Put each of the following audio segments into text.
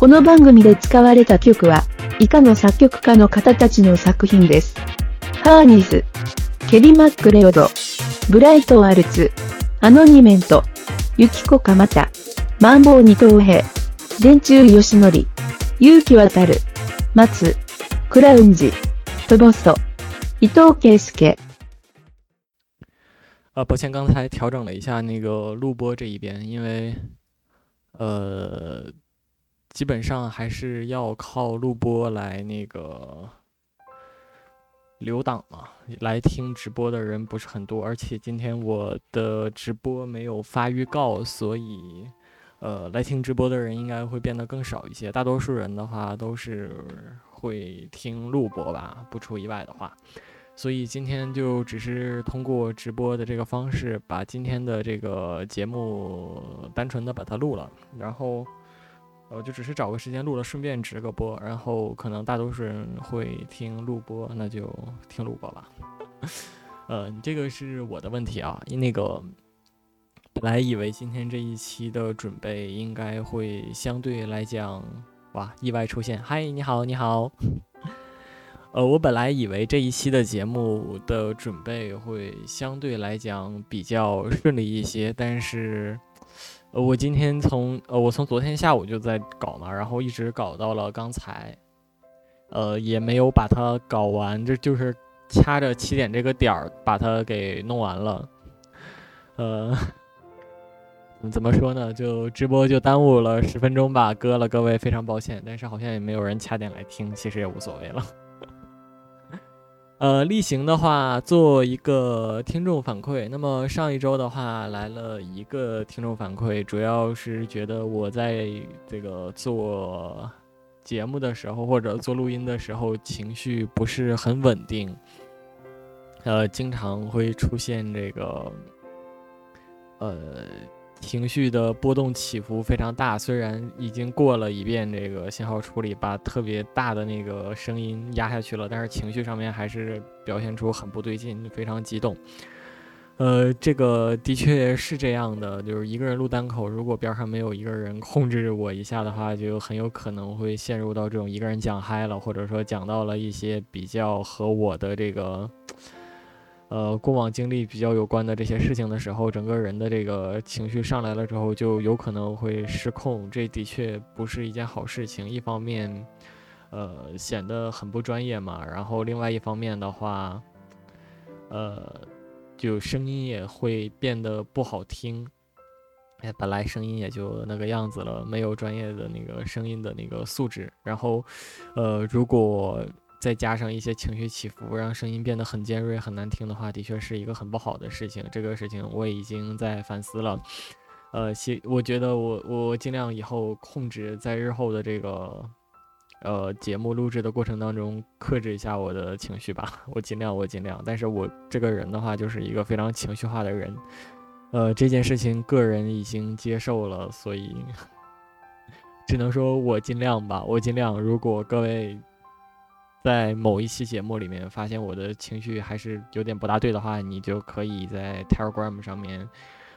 この番組で使われた曲は、以下の作曲家の方たちの作品です。ハーニーズ、ケリ・マックレオド、ブライト・アルツ、アノニメント、ユキコ・カマタ、マンボウ・二等兵、電柱・ヨシノリ、勇気渡る、松、クラウンジ、トボスト、伊藤圭介。啊，抱歉，刚才调整了一下那个录播这一边，因为呃，基本上还是要靠录播来那个留档嘛，来听直播的人不是很多，而且今天我的直播没有发预告，所以呃，来听直播的人应该会变得更少一些。大多数人的话都是会听录播吧，不出意外的话。所以今天就只是通过直播的这个方式，把今天的这个节目单纯的把它录了，然后，我，就只是找个时间录了，顺便直个播，然后可能大多数人会听录播，那就听录播吧。呃，这个是我的问题啊，那个本来以为今天这一期的准备应该会相对来讲，哇，意外出现，嗨，你好，你好。呃，我本来以为这一期的节目的准备会相对来讲比较顺利一些，但是，呃，我今天从呃，我从昨天下午就在搞嘛，然后一直搞到了刚才，呃，也没有把它搞完，这就是掐着七点这个点儿把它给弄完了，呃，怎么说呢？就直播就耽误了十分钟吧，割了各位非常抱歉，但是好像也没有人掐点来听，其实也无所谓了。呃，例行的话做一个听众反馈。那么上一周的话来了一个听众反馈，主要是觉得我在这个做节目的时候或者做录音的时候情绪不是很稳定，呃，经常会出现这个，呃。情绪的波动起伏非常大，虽然已经过了一遍这个信号处理，把特别大的那个声音压下去了，但是情绪上面还是表现出很不对劲，非常激动。呃，这个的确是这样的，就是一个人录单口，如果边上没有一个人控制我一下的话，就很有可能会陷入到这种一个人讲嗨了，或者说讲到了一些比较和我的这个。呃，过往经历比较有关的这些事情的时候，整个人的这个情绪上来了之后，就有可能会失控。这的确不是一件好事情。一方面，呃，显得很不专业嘛。然后另外一方面的话，呃，就声音也会变得不好听。哎，本来声音也就那个样子了，没有专业的那个声音的那个素质。然后，呃，如果。再加上一些情绪起伏，让声音变得很尖锐、很难听的话，的确是一个很不好的事情。这个事情我已经在反思了，呃，希我觉得我我尽量以后控制，在日后的这个呃节目录制的过程当中克制一下我的情绪吧。我尽量，我尽量。但是我这个人的话，就是一个非常情绪化的人，呃，这件事情个人已经接受了，所以 只能说我尽量吧，我尽量。如果各位。在某一期节目里面发现我的情绪还是有点不大对的话，你就可以在 Telegram 上面，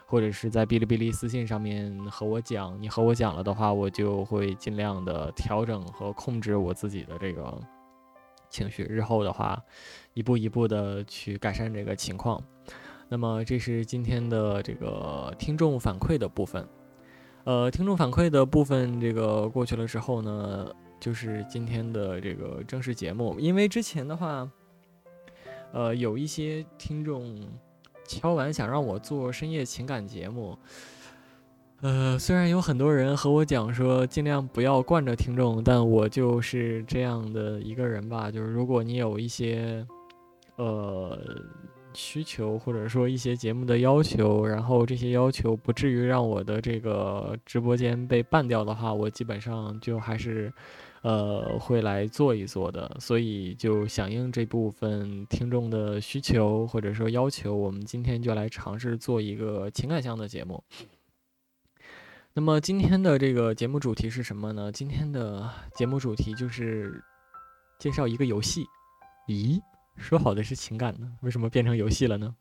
或者是在哔哩哔哩私信上面和我讲。你和我讲了的话，我就会尽量的调整和控制我自己的这个情绪。日后的话，一步一步的去改善这个情况。那么这是今天的这个听众反馈的部分。呃，听众反馈的部分这个过去了之后呢？就是今天的这个正式节目，因为之前的话，呃，有一些听众敲完想让我做深夜情感节目，呃，虽然有很多人和我讲说尽量不要惯着听众，但我就是这样的一个人吧。就是如果你有一些呃需求，或者说一些节目的要求，然后这些要求不至于让我的这个直播间被办掉的话，我基本上就还是。呃，会来做一做的，所以就响应这部分听众的需求或者说要求，我们今天就来尝试做一个情感向的节目。那么今天的这个节目主题是什么呢？今天的节目主题就是介绍一个游戏。咦，说好的是情感呢？为什么变成游戏了呢？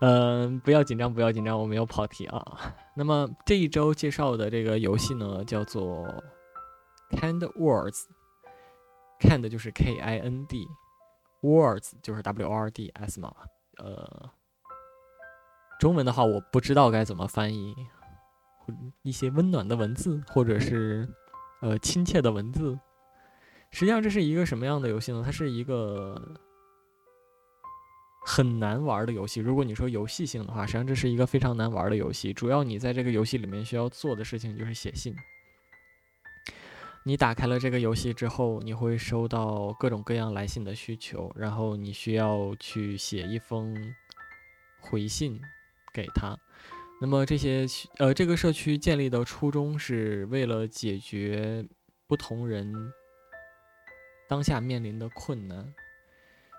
嗯，不要紧张，不要紧张，我没有跑题啊。那么这一周介绍的这个游戏呢，叫做。Kind Words，Kind 就是 K I N D，Words 就是 W O R D S 嘛。呃，中文的话我不知道该怎么翻译，一些温暖的文字，或者是呃亲切的文字。实际上这是一个什么样的游戏呢？它是一个。很难玩的游戏。如果你说游戏性的话，实际上这是一个非常难玩的游戏。主要你在这个游戏里面需要做的事情就是写信。你打开了这个游戏之后，你会收到各种各样来信的需求，然后你需要去写一封回信给他。那么这些呃，这个社区建立的初衷是为了解决不同人当下面临的困难。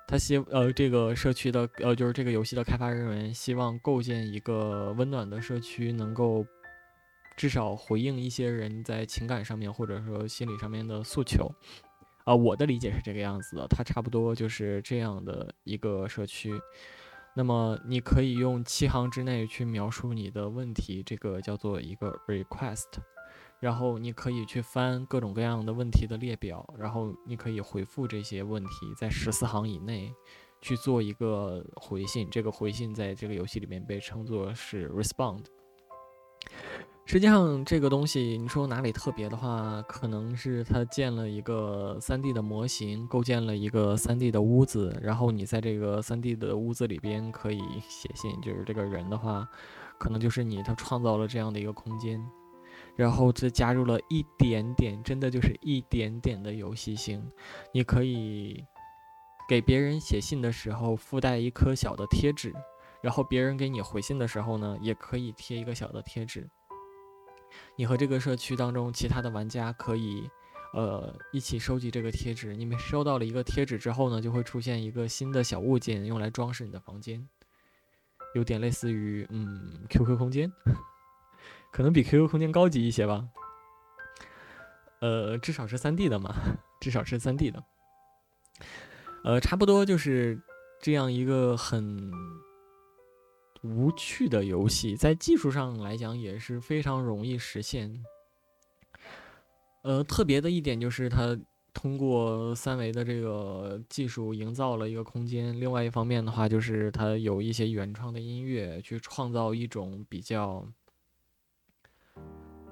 他希呃，这个社区的呃，就是这个游戏的开发人员希望构建一个温暖的社区，能够至少回应一些人在情感上面或者说心理上面的诉求。啊，我的理解是这个样子的，它差不多就是这样的一个社区。那么你可以用七行之内去描述你的问题，这个叫做一个 request。然后你可以去翻各种各样的问题的列表，然后你可以回复这些问题，在十四行以内去做一个回信。这个回信在这个游戏里面被称作是 respond。实际上，这个东西你说哪里特别的话，可能是它建了一个 3D 的模型，构建了一个 3D 的屋子，然后你在这个 3D 的屋子里边可以写信。就是这个人的话，可能就是你，他创造了这样的一个空间。然后这加入了一点点，真的就是一点点的游戏性。你可以给别人写信的时候附带一颗小的贴纸，然后别人给你回信的时候呢，也可以贴一个小的贴纸。你和这个社区当中其他的玩家可以，呃，一起收集这个贴纸。你们收到了一个贴纸之后呢，就会出现一个新的小物件，用来装饰你的房间，有点类似于嗯 QQ 空间。可能比 QQ 空间高级一些吧，呃，至少是 3D 的嘛，至少是 3D 的，呃，差不多就是这样一个很无趣的游戏，在技术上来讲也是非常容易实现。呃，特别的一点就是它通过三维的这个技术营造了一个空间，另外一方面的话就是它有一些原创的音乐去创造一种比较。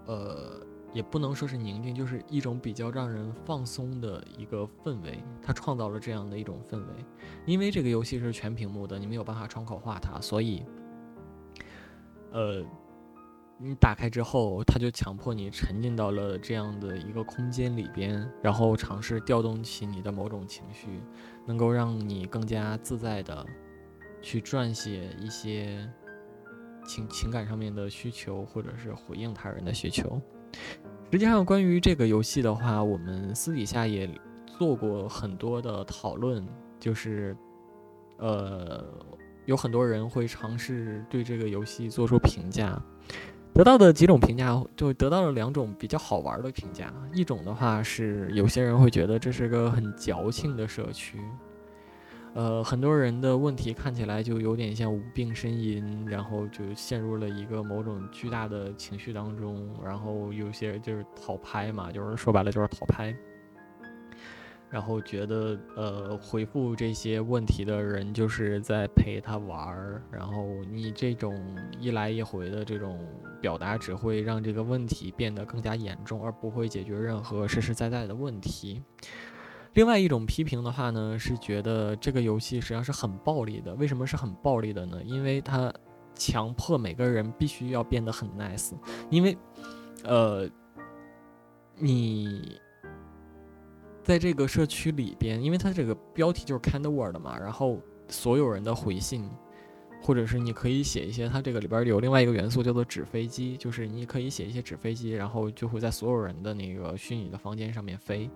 呃，也不能说是宁静，就是一种比较让人放松的一个氛围。它创造了这样的一种氛围，因为这个游戏是全屏幕的，你没有办法窗口化它，所以，呃，你打开之后，它就强迫你沉浸到了这样的一个空间里边，然后尝试调动起你的某种情绪，能够让你更加自在的去撰写一些。情情感上面的需求，或者是回应他人的需求。实际上，关于这个游戏的话，我们私底下也做过很多的讨论，就是，呃，有很多人会尝试对这个游戏做出评价，得到的几种评价，就得到了两种比较好玩的评价。一种的话是，有些人会觉得这是个很矫情的社区。呃，很多人的问题看起来就有点像无病呻吟，然后就陷入了一个某种巨大的情绪当中，然后有些就是讨拍嘛，就是说白了就是讨拍，然后觉得呃回复这些问题的人就是在陪他玩儿，然后你这种一来一回的这种表达只会让这个问题变得更加严重，而不会解决任何实实在在的问题。另外一种批评的话呢，是觉得这个游戏实际上是很暴力的。为什么是很暴力的呢？因为它强迫每个人必须要变得很 nice。因为，呃，你在这个社区里边，因为它这个标题就是 kind word 嘛，然后所有人的回信，或者是你可以写一些，它这个里边有另外一个元素叫做纸飞机，就是你可以写一些纸飞机，然后就会在所有人的那个虚拟的房间上面飞。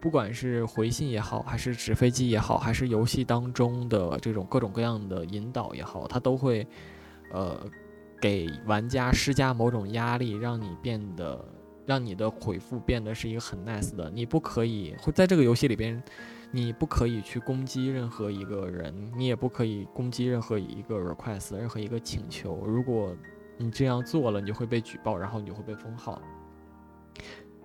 不管是回信也好，还是纸飞机也好，还是游戏当中的这种各种各样的引导也好，它都会，呃，给玩家施加某种压力，让你变得，让你的回复变得是一个很 nice 的。你不可以会在这个游戏里边，你不可以去攻击任何一个人，你也不可以攻击任何一个 request，任何一个请求。如果你这样做了，你就会被举报，然后你就会被封号。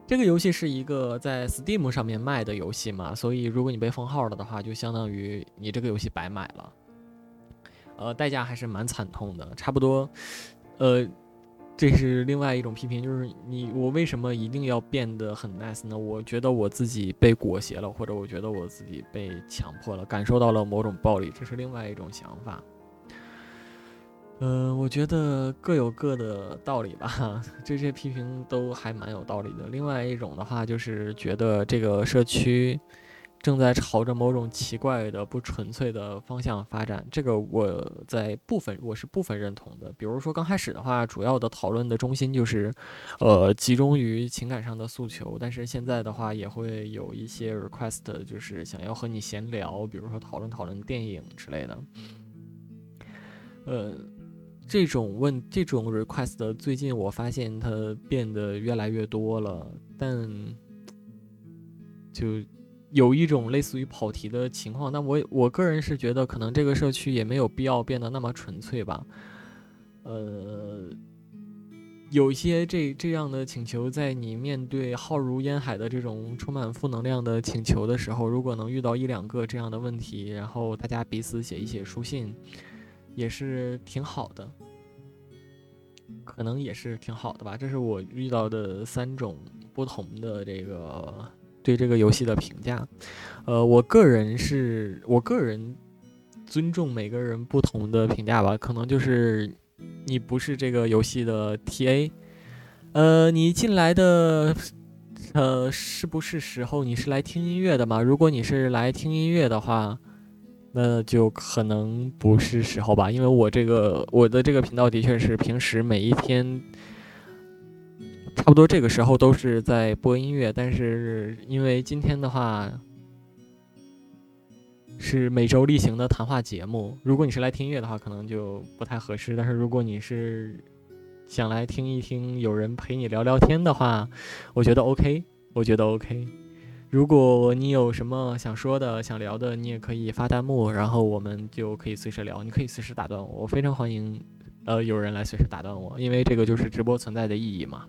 这个游戏是一个在 Steam 上面卖的游戏嘛，所以如果你被封号了的话，就相当于你这个游戏白买了。呃，代价还是蛮惨痛的，差不多，呃。这是另外一种批评，就是你我为什么一定要变得很 nice 呢？我觉得我自己被裹挟了，或者我觉得我自己被强迫了，感受到了某种暴力，这是另外一种想法。嗯，我觉得各有各的道理吧，这些批评都还蛮有道理的。另外一种的话，就是觉得这个社区。正在朝着某种奇怪的不纯粹的方向发展，这个我在部分我是部分认同的。比如说刚开始的话，主要的讨论的中心就是，呃，集中于情感上的诉求。但是现在的话，也会有一些 request，就是想要和你闲聊，比如说讨论讨论电影之类的。呃，这种问这种 request，最近我发现它变得越来越多了，但就。有一种类似于跑题的情况，但我我个人是觉得，可能这个社区也没有必要变得那么纯粹吧。呃，有一些这这样的请求，在你面对浩如烟海的这种充满负能量的请求的时候，如果能遇到一两个这样的问题，然后大家彼此写一写书信，也是挺好的，可能也是挺好的吧。这是我遇到的三种不同的这个。对这个游戏的评价，呃，我个人是我个人尊重每个人不同的评价吧。可能就是你不是这个游戏的 TA，呃，你进来的，呃，是不是时候你是来听音乐的吗？如果你是来听音乐的话，那就可能不是时候吧。因为我这个我的这个频道的确是平时每一天。差不多这个时候都是在播音乐，但是因为今天的话是每周例行的谈话节目，如果你是来听音乐的话，可能就不太合适。但是如果你是想来听一听有人陪你聊聊天的话，我觉得 OK，我觉得 OK。如果你有什么想说的、想聊的，你也可以发弹幕，然后我们就可以随时聊。你可以随时打断我，我非常欢迎呃有人来随时打断我，因为这个就是直播存在的意义嘛。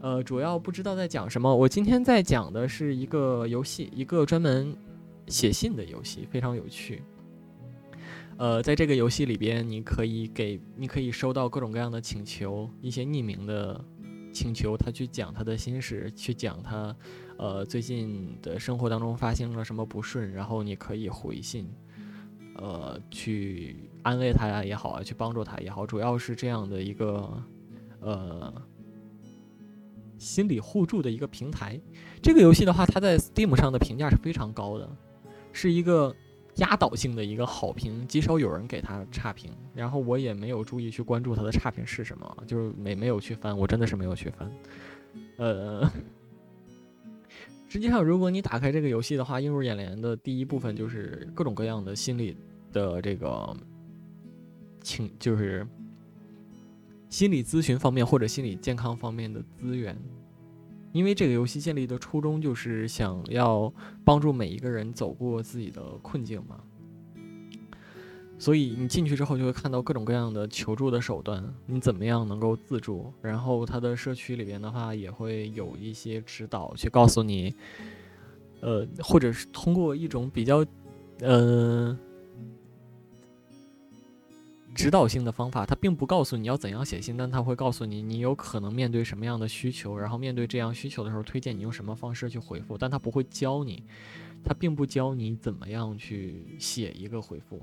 呃，主要不知道在讲什么。我今天在讲的是一个游戏，一个专门写信的游戏，非常有趣。呃，在这个游戏里边，你可以给，你可以收到各种各样的请求，一些匿名的请求，他去讲他的心事，去讲他，呃，最近的生活当中发生了什么不顺，然后你可以回信，呃，去安慰他呀也好啊，去帮助他也好，主要是这样的一个，呃。心理互助的一个平台，这个游戏的话，它在 Steam 上的评价是非常高的，是一个压倒性的一个好评，极少有人给它差评。然后我也没有注意去关注它的差评是什么，就是没没有去翻，我真的是没有去翻。呃，实际上，如果你打开这个游戏的话，映入眼帘的第一部分就是各种各样的心理的这个情，就是。心理咨询方面或者心理健康方面的资源，因为这个游戏建立的初衷就是想要帮助每一个人走过自己的困境嘛，所以你进去之后就会看到各种各样的求助的手段，你怎么样能够自助？然后它的社区里边的话也会有一些指导，去告诉你，呃，或者是通过一种比较，嗯。指导性的方法，他并不告诉你要怎样写信，但他会告诉你你有可能面对什么样的需求，然后面对这样需求的时候，推荐你用什么方式去回复，但他不会教你，他并不教你怎么样去写一个回复。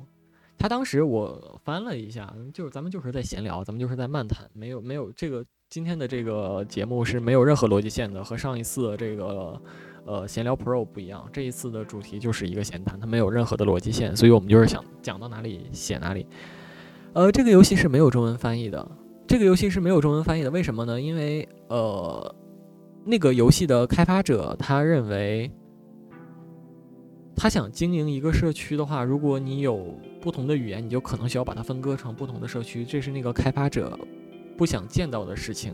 他当时我翻了一下，就是咱们就是在闲聊，咱们就是在漫谈，没有没有这个今天的这个节目是没有任何逻辑线的，和上一次的这个呃闲聊 Pro 不一样，这一次的主题就是一个闲谈，它没有任何的逻辑线，所以我们就是想讲到哪里写哪里。呃，这个游戏是没有中文翻译的。这个游戏是没有中文翻译的，为什么呢？因为呃，那个游戏的开发者他认为，他想经营一个社区的话，如果你有不同的语言，你就可能需要把它分割成不同的社区，这是那个开发者不想见到的事情。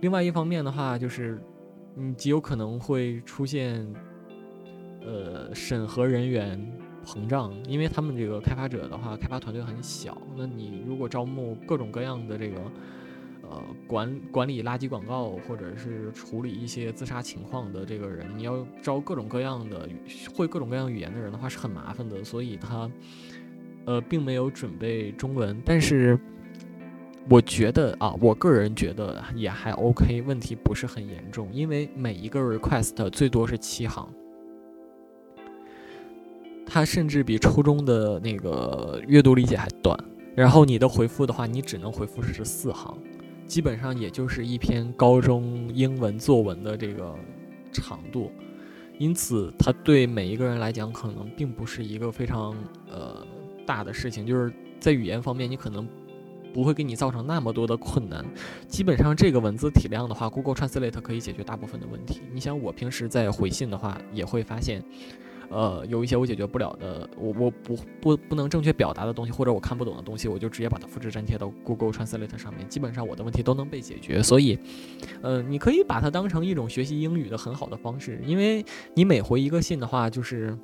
另外一方面的话，就是你极有可能会出现呃审核人员。膨胀，因为他们这个开发者的话，开发团队很小。那你如果招募各种各样的这个呃管管理垃圾广告或者是处理一些自杀情况的这个人，你要招各种各样的会各种各样语言的人的话是很麻烦的，所以他呃并没有准备中文，但是我觉得啊，我个人觉得也还 OK，问题不是很严重，因为每一个 request 最多是七行。它甚至比初中的那个阅读理解还短，然后你的回复的话，你只能回复十四行，基本上也就是一篇高中英文作文的这个长度，因此它对每一个人来讲可能并不是一个非常呃大的事情，就是在语言方面你可能不会给你造成那么多的困难，基本上这个文字体量的话，Google Translate 可以解决大部分的问题。你想我平时在回信的话，也会发现。呃，有一些我解决不了的，我我不不不能正确表达的东西，或者我看不懂的东西，我就直接把它复制粘贴到 Google Translate 上面，基本上我的问题都能被解决。所以，呃，你可以把它当成一种学习英语的很好的方式，因为你每回一个信的话，就是，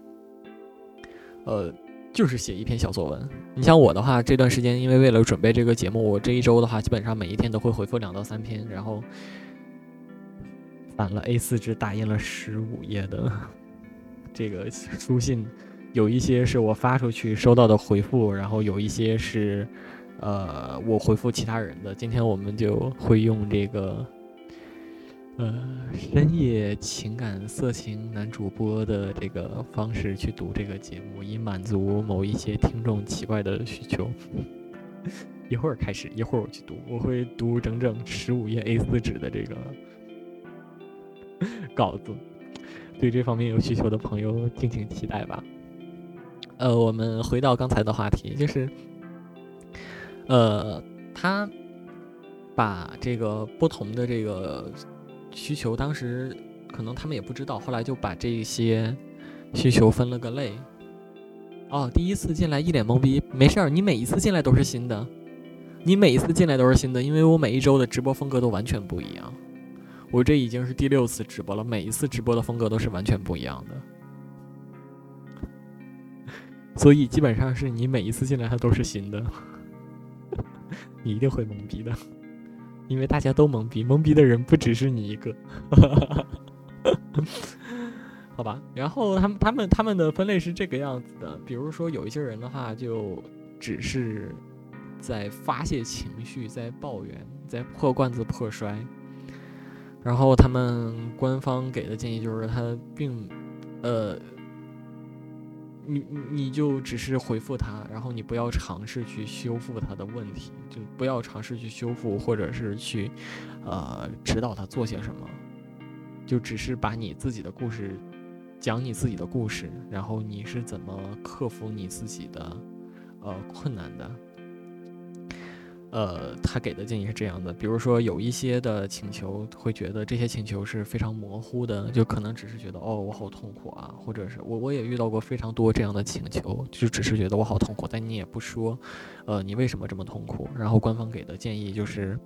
呃，就是写一篇小作文。你像我的话，这段时间因为为了准备这个节目，我这一周的话，基本上每一天都会回复两到三篇，然后攒了 A4 纸，打印了十五页的。这个书信有一些是我发出去收到的回复，然后有一些是，呃，我回复其他人的。今天我们就会用这个，呃，深夜情感色情男主播的这个方式去读这个节目，以满足某一些听众奇怪的需求。一会儿开始，一会儿我去读，我会读整整十五页 A4 纸的这个 稿子。对这方面有需求的朋友，敬请期待吧。呃，我们回到刚才的话题，就是，呃，他把这个不同的这个需求，当时可能他们也不知道，后来就把这些需求分了个类。哦，第一次进来一脸懵逼，没事儿，你每一次进来都是新的，你每一次进来都是新的，因为我每一周的直播风格都完全不一样。我这已经是第六次直播了，每一次直播的风格都是完全不一样的，所以基本上是你每一次进来它都是新的，你一定会懵逼的，因为大家都懵逼，懵逼的人不只是你一个，好吧？然后他们他们他们的分类是这个样子的，比如说有一些人的话，就只是在发泄情绪，在抱怨，在破罐子破摔。然后他们官方给的建议就是，他并，呃，你你就只是回复他，然后你不要尝试去修复他的问题，就不要尝试去修复或者是去，呃，指导他做些什么，就只是把你自己的故事，讲你自己的故事，然后你是怎么克服你自己的，呃，困难的。呃，他给的建议是这样的，比如说有一些的请求，会觉得这些请求是非常模糊的，就可能只是觉得哦，我好痛苦啊，或者是我我也遇到过非常多这样的请求，就只是觉得我好痛苦，但你也不说，呃，你为什么这么痛苦？然后官方给的建议就是，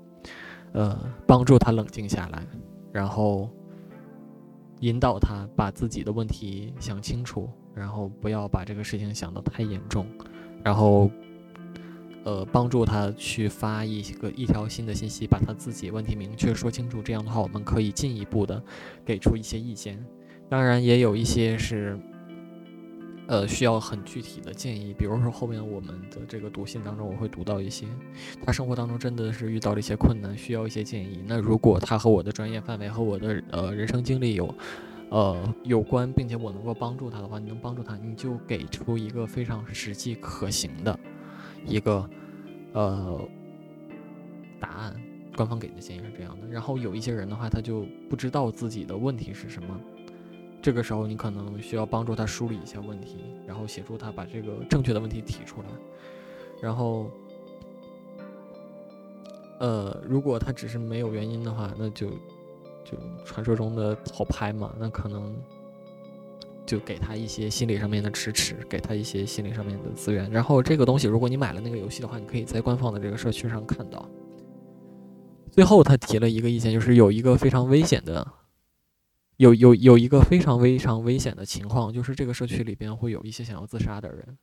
呃，帮助他冷静下来，然后引导他把自己的问题想清楚，然后不要把这个事情想得太严重，然后。呃，帮助他去发一个一条新的信息，把他自己问题明确说清楚。这样的话，我们可以进一步的给出一些意见。当然，也有一些是，呃，需要很具体的建议。比如说后面我们的这个读信当中，我会读到一些他生活当中真的是遇到了一些困难，需要一些建议。那如果他和我的专业范围和我的呃人生经历有呃有关，并且我能够帮助他的话，你能帮助他，你就给出一个非常实际可行的。一个，呃，答案，官方给的建议是这样的。然后有一些人的话，他就不知道自己的问题是什么，这个时候你可能需要帮助他梳理一下问题，然后协助他把这个正确的问题提出来。然后，呃，如果他只是没有原因的话，那就就传说中的好拍嘛，那可能。就给他一些心理上面的支持，给他一些心理上面的资源。然后这个东西，如果你买了那个游戏的话，你可以在官方的这个社区上看到。最后他提了一个意见，就是有一个非常危险的，有有有一个非常非常危险的情况，就是这个社区里边会有一些想要自杀的人。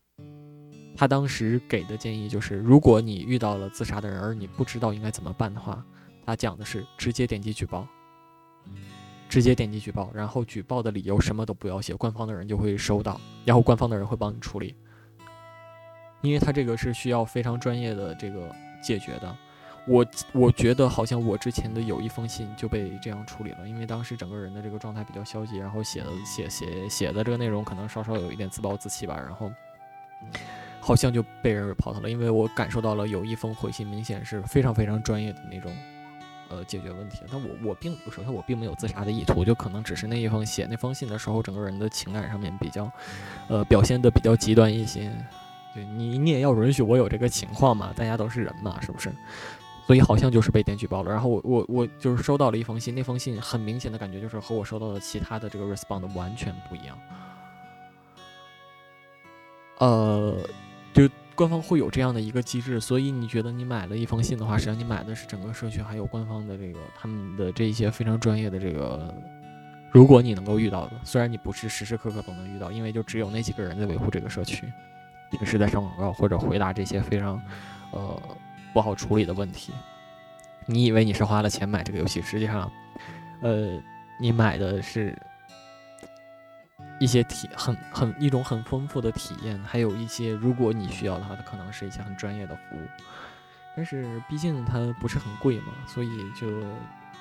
他当时给的建议就是，如果你遇到了自杀的人，而你不知道应该怎么办的话，他讲的是直接点击举报，直接点击举报，然后举报的理由什么都不要写，官方的人就会收到，然后官方的人会帮你处理，因为他这个是需要非常专业的这个解决的。我我觉得好像我之前的有一封信就被这样处理了，因为当时整个人的这个状态比较消极，然后写的写写写的这个内容可能稍稍有一点自暴自弃吧，然后好像就被人跑掉了，因为我感受到了有一封回信明显是非常非常专业的那种，呃，解决问题。但我我并首先我并没有自杀的意图，就可能只是那一封写那封信的时候，整个人的情感上面比较，呃，表现的比较极端一些。对你你也要允许我有这个情况嘛，大家都是人嘛，是不是？所以好像就是被点举报了，然后我我我就是收到了一封信，那封信很明显的感觉就是和我收到的其他的这个 respond 完全不一样。呃，就官方会有这样的一个机制，所以你觉得你买了一封信的话，实际上你买的是整个社区还有官方的这个他们的这一些非常专业的这个，如果你能够遇到的，虽然你不是时时刻刻都能遇到，因为就只有那几个人在维护这个社区，平时在上广告或者回答这些非常，呃。不好处理的问题，你以为你是花了钱买这个游戏，实际上，呃，你买的是一些体很很一种很丰富的体验，还有一些如果你需要的话，它可能是一些很专业的服务。但是毕竟它不是很贵嘛，所以就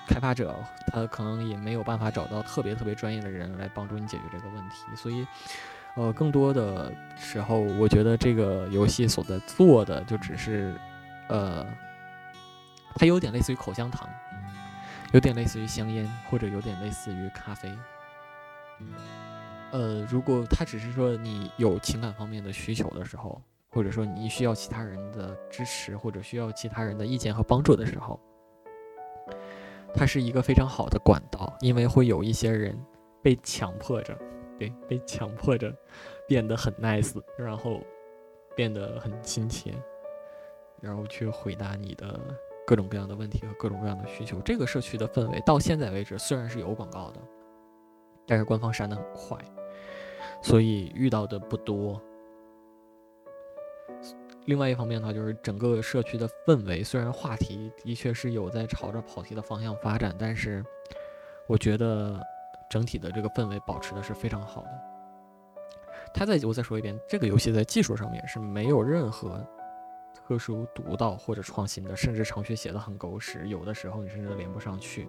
开发者他可能也没有办法找到特别特别专业的人来帮助你解决这个问题。所以，呃，更多的时候，我觉得这个游戏所在做的就只是。呃，它有点类似于口香糖，有点类似于香烟，或者有点类似于咖啡。呃，如果它只是说你有情感方面的需求的时候，或者说你需要其他人的支持，或者需要其他人的意见和帮助的时候，它是一个非常好的管道，因为会有一些人被强迫着，对，被强迫着变得很 nice，然后变得很亲切。然后去回答你的各种各样的问题和各种各样的需求。这个社区的氛围到现在为止虽然是有广告的，但是官方删的很快，所以遇到的不多。另外一方面呢，就是整个社区的氛围，虽然话题的确是有在朝着跑题的方向发展，但是我觉得整体的这个氛围保持的是非常好的。他再我再说一遍，这个游戏在技术上面是没有任何。特殊独到或者创新的，甚至程序写的很狗屎，有的时候你甚至连不上去。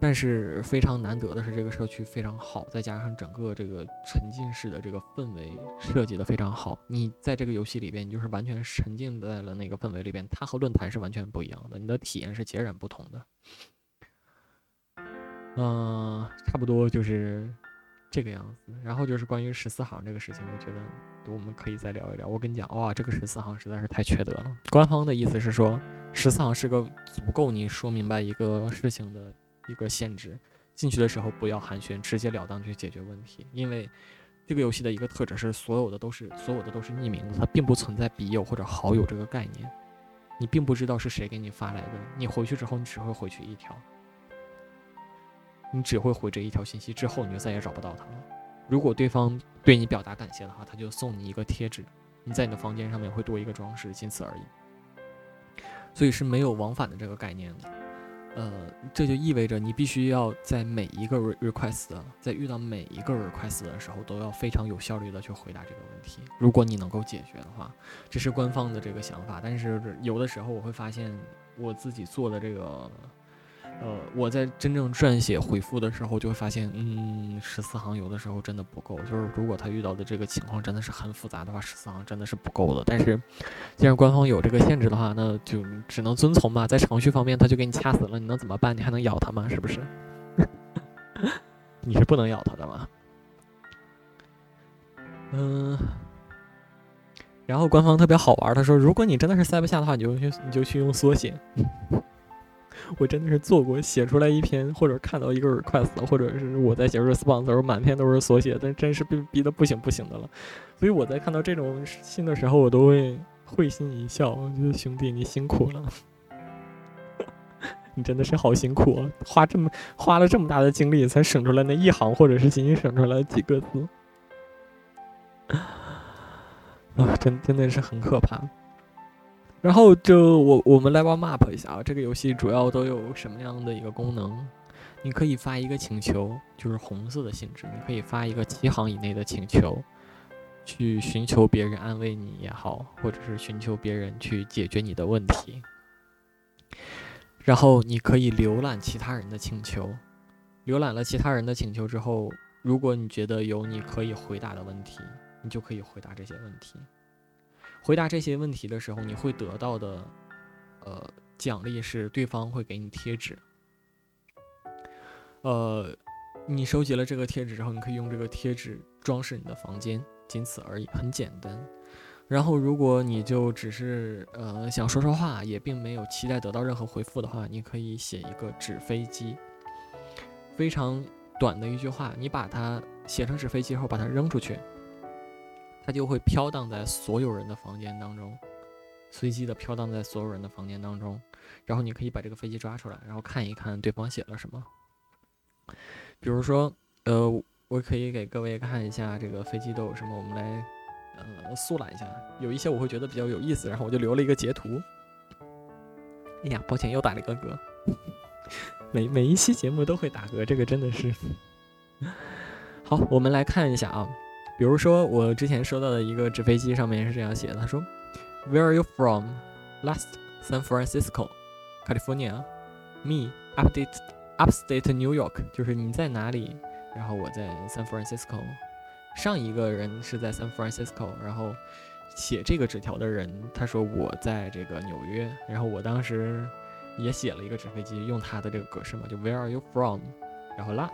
但是非常难得的是，这个社区非常好，再加上整个这个沉浸式的这个氛围设计的非常好。你在这个游戏里边，你就是完全沉浸在了那个氛围里边，它和论坛是完全不一样的，你的体验是截然不同的。嗯，差不多就是。这个样子，然后就是关于十四行这个事情，我觉得我们可以再聊一聊。我跟你讲，哇，这个十四行实在是太缺德了。官方的意思是说，十四行是个足够你说明白一个事情的一个限制。进去的时候不要寒暄，直截了当去解决问题。因为这个游戏的一个特质是，所有的都是所有的都是匿名的，它并不存在笔友或者好友这个概念。你并不知道是谁给你发来的，你回去之后你只会回去一条。你只会回这一条信息，之后你就再也找不到他了。如果对方对你表达感谢的话，他就送你一个贴纸，你在你的房间上面会多一个装饰，仅此而已。所以是没有往返的这个概念的。呃，这就意味着你必须要在每一个 request，在遇到每一个 request 的时候，都要非常有效率的去回答这个问题。如果你能够解决的话，这是官方的这个想法。但是有的时候我会发现，我自己做的这个。呃，我在真正撰写回复的时候，就会发现，嗯，十四行有的时候真的不够。就是如果他遇到的这个情况真的是很复杂的话，十四行真的是不够的。但是，既然官方有这个限制的话，那就只能遵从吧。在程序方面，他就给你掐死了，你能怎么办？你还能咬他吗？是不是？你是不能咬他的嘛？嗯。然后官方特别好玩，他说，如果你真的是塞不下的话，你就去你就去用缩写。我真的是做过，写出来一篇，或者看到一个 request，或者是我在写 response 的时候，满篇都是缩写，但真是被逼得不行不行的了。所以我在看到这种信的时候，我都会会心一笑，我觉得兄弟你辛苦了，你真的是好辛苦啊，花这么花了这么大的精力才省出来那一行，或者是仅仅省出来几个字，啊，真真的是很可怕。然后就我我们来玩 map 一下啊，这个游戏主要都有什么样的一个功能？你可以发一个请求，就是红色的性质，你可以发一个七行以内的请求，去寻求别人安慰你也好，或者是寻求别人去解决你的问题。然后你可以浏览其他人的请求，浏览了其他人的请求之后，如果你觉得有你可以回答的问题，你就可以回答这些问题。回答这些问题的时候，你会得到的，呃，奖励是对方会给你贴纸。呃，你收集了这个贴纸之后，你可以用这个贴纸装饰你的房间，仅此而已，很简单。然后，如果你就只是呃想说说话，也并没有期待得到任何回复的话，你可以写一个纸飞机，非常短的一句话，你把它写成纸飞机后，把它扔出去。它就会飘荡在所有人的房间当中，随机的飘荡在所有人的房间当中，然后你可以把这个飞机抓出来，然后看一看对方写了什么。比如说，呃，我可以给各位看一下这个飞机都有什么，我们来呃速览一下，有一些我会觉得比较有意思，然后我就留了一个截图。哎呀，抱歉又打了一个嗝，每每一期节目都会打嗝，这个真的是。好，我们来看一下啊。比如说，我之前收到的一个纸飞机上面是这样写的：“他说，Where are you from? Last San Francisco, California. Me, update upstate New York。就是你在哪里？然后我在 San Francisco。上一个人是在 San Francisco，然后写这个纸条的人他说我在这个纽约。然后我当时也写了一个纸飞机，用他的这个格式嘛，就 Where are you from？然后 Last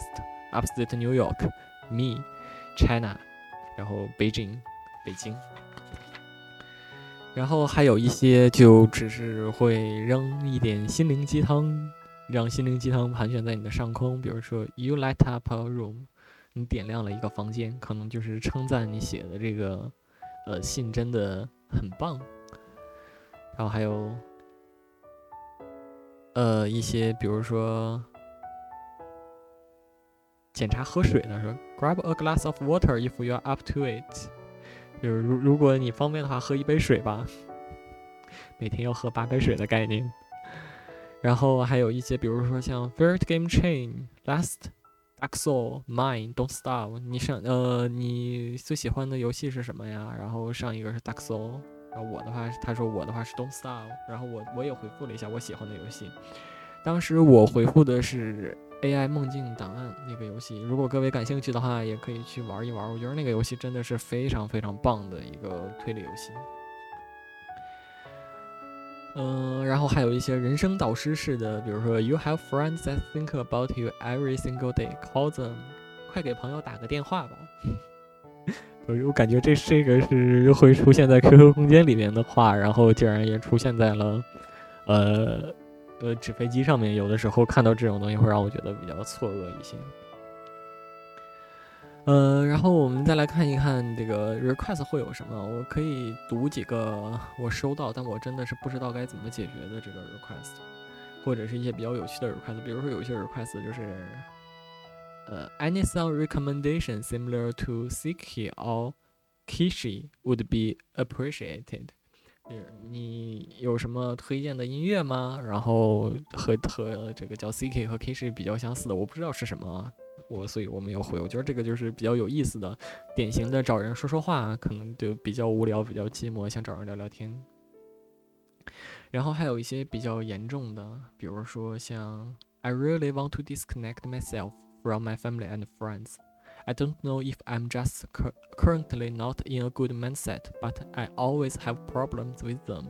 upstate New York. Me, China。”然后北京，北京，然后还有一些就只是会扔一点心灵鸡汤，让心灵鸡汤盘旋在你的上空。比如说，You light up a room，你点亮了一个房间，可能就是称赞你写的这个呃信真的很棒。然后还有呃一些，比如说。检查喝水的时候，Grab a glass of water if you are up to it。就是如如果你方便的话，喝一杯水吧。每天要喝八杯水的概念。然后还有一些，比如说像 Favorite Game Chain、Last、Dark Soul、Mine、Don't Starve。你上呃，你最喜欢的游戏是什么呀？然后上一个是 Dark Soul。然后我的话，他说我的话是 Don't Starve。然后我我也回复了一下我喜欢的游戏。当时我回复的是。AI 梦境档案那个游戏，如果各位感兴趣的话，也可以去玩一玩。我觉得那个游戏真的是非常非常棒的一个推理游戏。嗯，然后还有一些人生导师式的，比如说 You have friends that think about you every single day. Call them，快给朋友打个电话吧。我我感觉这这个是会出现在 QQ 空间里面的话，然后竟然也出现在了，呃。呃，纸飞机上面有的时候看到这种东西会让我觉得比较错愕一些。呃，然后我们再来看一看这个 request 会有什么，我可以读几个我收到但我真的是不知道该怎么解决的这个 request，或者是一些比较有趣的 request，比如说有一些 request 就是，呃，any song recommendation similar to Siki or Kishi would be appreciated。你有什么推荐的音乐吗？然后和和这个叫 CK 和 K 是比较相似的，我不知道是什么，我所以我没有回。我觉得这个就是比较有意思的，典型的找人说说话，可能就比较无聊，比较寂寞，想找人聊聊天。然后还有一些比较严重的，比如说像 I really want to disconnect myself from my family and friends。I don't know if I'm just currently not in a good mindset, but I always have problems with them.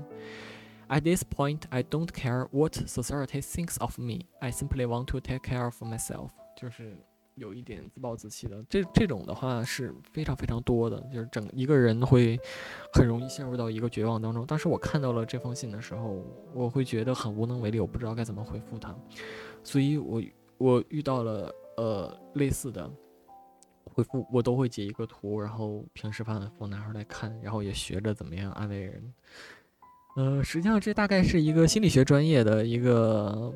At this point, I don't care what society thinks of me. I simply want to take care of myself. 就是有一点自暴自弃的，这这种的话是非常非常多的，就是整一个人会很容易陷入到一个绝望当中。当时我看到了这封信的时候，我会觉得很无能为力，我不知道该怎么回复他，所以我我遇到了呃类似的。回复我都会截一个图，然后平时反复拿出来看，然后也学着怎么样安慰人。呃，实际上这大概是一个心理学专业的一个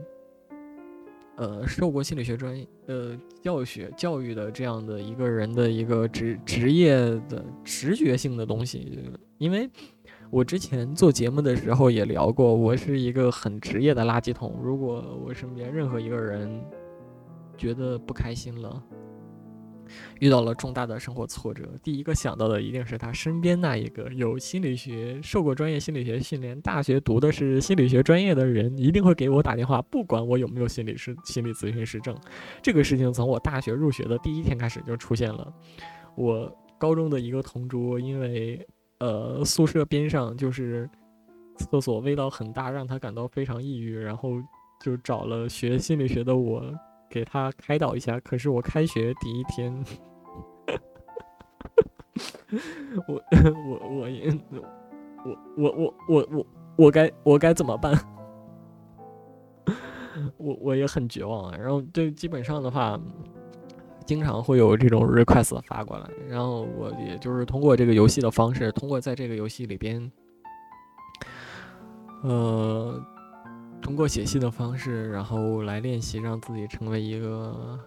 呃受过心理学专业呃教学教育的这样的一个人的一个职职业的直觉性的东西，因为我之前做节目的时候也聊过，我是一个很职业的垃圾桶。如果我身边任何一个人觉得不开心了，遇到了重大的生活挫折，第一个想到的一定是他身边那一个有心理学、受过专业心理学训练、大学读的是心理学专业的人，一定会给我打电话，不管我有没有心理师、心理咨询师证。这个事情从我大学入学的第一天开始就出现了。我高中的一个同桌，因为呃宿舍边上就是厕所味道很大，让他感到非常抑郁，然后就找了学心理学的我。给他开导一下可是我开学第一天 我我我也我我我我我我该我该怎么办？我我也很绝望啊。然后就基本上的话经常会有这种 request 发过来。然后我也就是通过这个游戏的方式通过在这个游戏里边呃通过写信的方式，然后来练习，让自己成为一个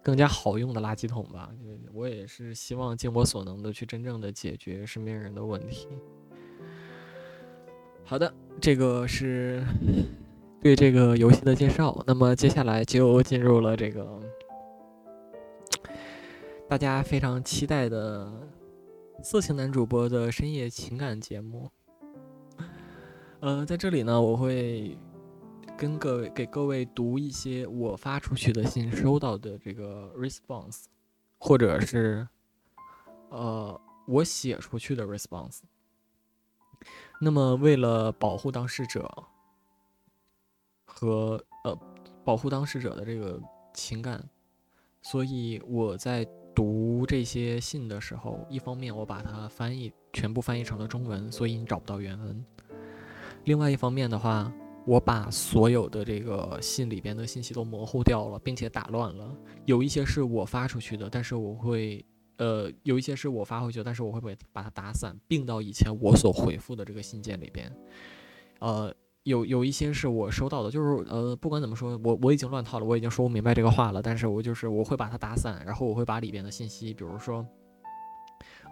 更加好用的垃圾桶吧。我也是希望尽我所能的去真正的解决身边人的问题。好的，这个是对这个游戏的介绍。那么接下来就进入了这个大家非常期待的色情男主播的深夜情感节目。呃，在这里呢，我会。跟各位给各位读一些我发出去的信收到的这个 response，或者是呃我写出去的 response。那么为了保护当事者和呃保护当事者的这个情感，所以我在读这些信的时候，一方面我把它翻译全部翻译成了中文，所以你找不到原文；另外一方面的话。我把所有的这个信里边的信息都模糊掉了，并且打乱了。有一些是我发出去的，但是我会，呃，有一些是我发回去的，但是我会把把它打散，并到以前我所回复的这个信件里边。呃，有有一些是我收到的，就是呃，不管怎么说，我我已经乱套了，我已经说不明白这个话了，但是我就是我会把它打散，然后我会把里边的信息，比如说。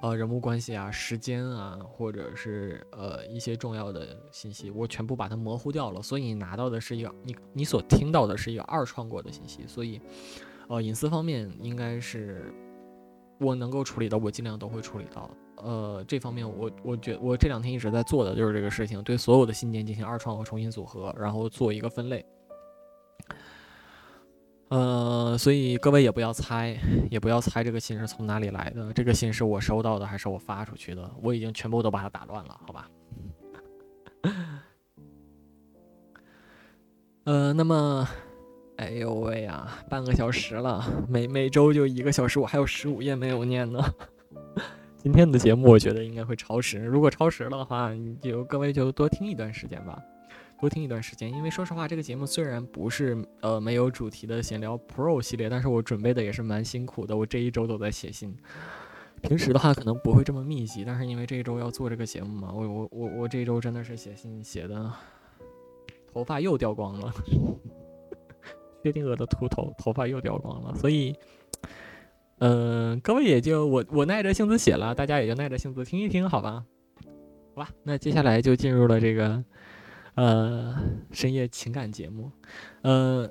呃，人物关系啊，时间啊，或者是呃一些重要的信息，我全部把它模糊掉了，所以你拿到的是一个你你所听到的是一个二创过的信息，所以呃隐私方面应该是我能够处理的，我尽量都会处理到。呃，这方面我我觉我这两天一直在做的就是这个事情，对所有的信件进行二创和重新组合，然后做一个分类。呃，所以各位也不要猜，也不要猜这个信是从哪里来的。这个信是我收到的还是我发出去的？我已经全部都把它打乱了，好吧？呃，那么，哎呦喂呀，半个小时了，每每周就一个小时，我还有十五页没有念呢。今天的节目我觉得应该会超时，如果超时了的话，就各位就多听一段时间吧。多听一段时间，因为说实话，这个节目虽然不是呃没有主题的闲聊 Pro 系列，但是我准备的也是蛮辛苦的。我这一周都在写信，平时的话可能不会这么密集，但是因为这一周要做这个节目嘛，我我我我这一周真的是写信写的，头发又掉光了，薛定谔的秃头，头发又掉光了，所以，嗯，各位也就我我耐着性子写了，大家也就耐着性子听一听，好吧？好吧，那接下来就进入了这个。呃，深夜情感节目，呃，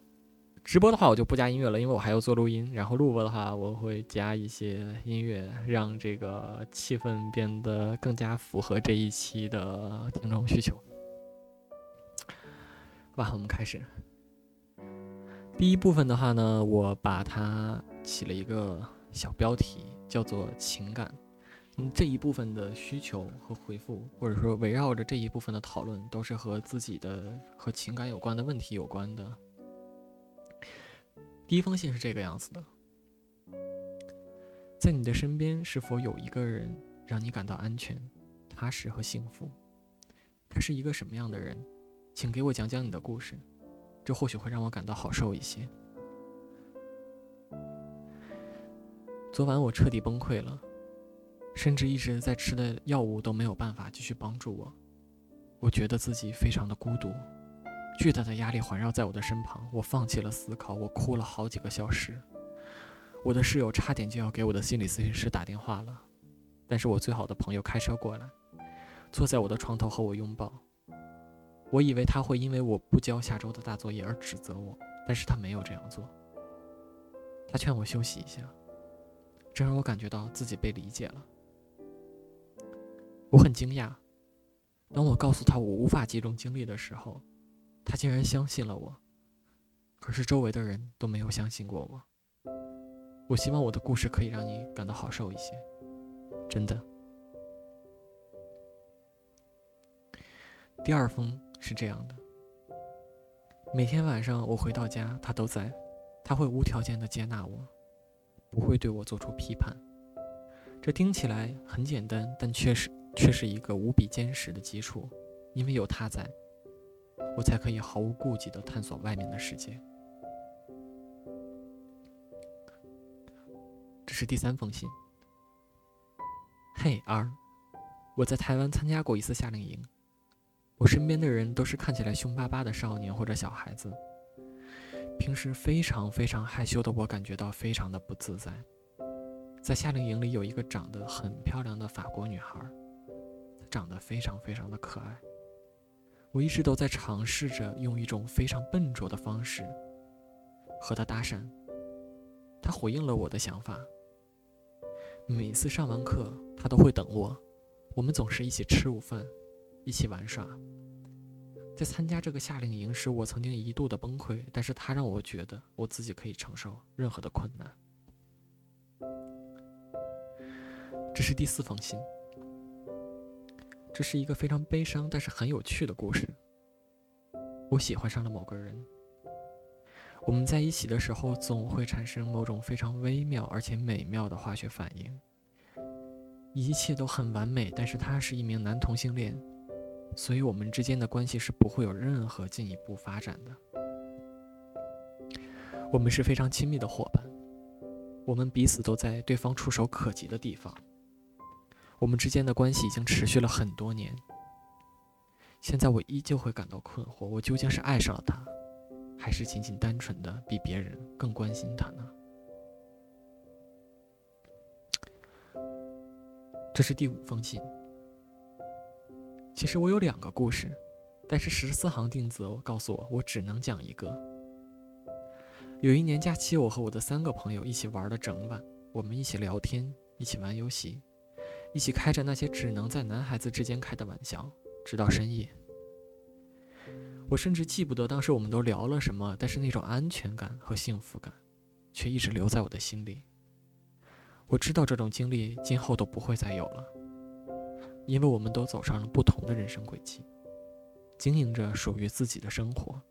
直播的话我就不加音乐了，因为我还要做录音。然后录播的话，我会加一些音乐，让这个气氛变得更加符合这一期的听众需求。好吧，我们开始。第一部分的话呢，我把它起了一个小标题，叫做“情感”。嗯，这一部分的需求和回复，或者说围绕着这一部分的讨论，都是和自己的和情感有关的问题有关的。第一封信是这个样子的：在你的身边，是否有一个人让你感到安全、踏实和幸福？他是一个什么样的人？请给我讲讲你的故事，这或许会让我感到好受一些。昨晚我彻底崩溃了。甚至一直在吃的药物都没有办法继续帮助我，我觉得自己非常的孤独，巨大的压力环绕在我的身旁，我放弃了思考，我哭了好几个小时。我的室友差点就要给我的心理咨询师打电话了，但是我最好的朋友开车过来，坐在我的床头和我拥抱。我以为他会因为我不交下周的大作业而指责我，但是他没有这样做。他劝我休息一下，这让我感觉到自己被理解了。我很惊讶，当我告诉他我无法集中精力的时候，他竟然相信了我。可是周围的人都没有相信过我。我希望我的故事可以让你感到好受一些，真的。第二封是这样的：每天晚上我回到家，他都在，他会无条件的接纳我，不会对我做出批判。这听起来很简单，但确实却是一个无比坚实的基础，因为有他在，我才可以毫无顾忌的探索外面的世界。这是第三封信。嘿，R，我在台湾参加过一次夏令营。我身边的人都是看起来凶巴巴的少年或者小孩子。平时非常非常害羞的我，感觉到非常的不自在。在夏令营里有一个长得很漂亮的法国女孩，长得非常非常的可爱。我一直都在尝试着用一种非常笨拙的方式和他搭讪。他回应了我的想法。每次上完课，他都会等我。我们总是一起吃午饭，一起玩耍。在参加这个夏令营时，我曾经一度的崩溃，但是他让我觉得我自己可以承受任何的困难。这是第四封信。这是一个非常悲伤但是很有趣的故事。我喜欢上了某个人。我们在一起的时候，总会产生某种非常微妙而且美妙的化学反应。一切都很完美，但是他是一名男同性恋，所以我们之间的关系是不会有任何进一步发展的。我们是非常亲密的伙伴，我们彼此都在对方触手可及的地方。我们之间的关系已经持续了很多年。现在我依旧会感到困惑：我究竟是爱上了他？还是仅仅单纯的比别人更关心他呢？这是第五封信。其实我有两个故事，但是十四行定则告诉我，我只能讲一个。有一年假期，我和我的三个朋友一起玩了整晚，我们一起聊天，一起玩游戏，一起开着那些只能在男孩子之间开的玩笑，直到深夜。我甚至记不得当时我们都聊了什么，但是那种安全感和幸福感，却一直留在我的心里。我知道这种经历今后都不会再有了，因为我们都走上了不同的人生轨迹，经营着属于自己的生活。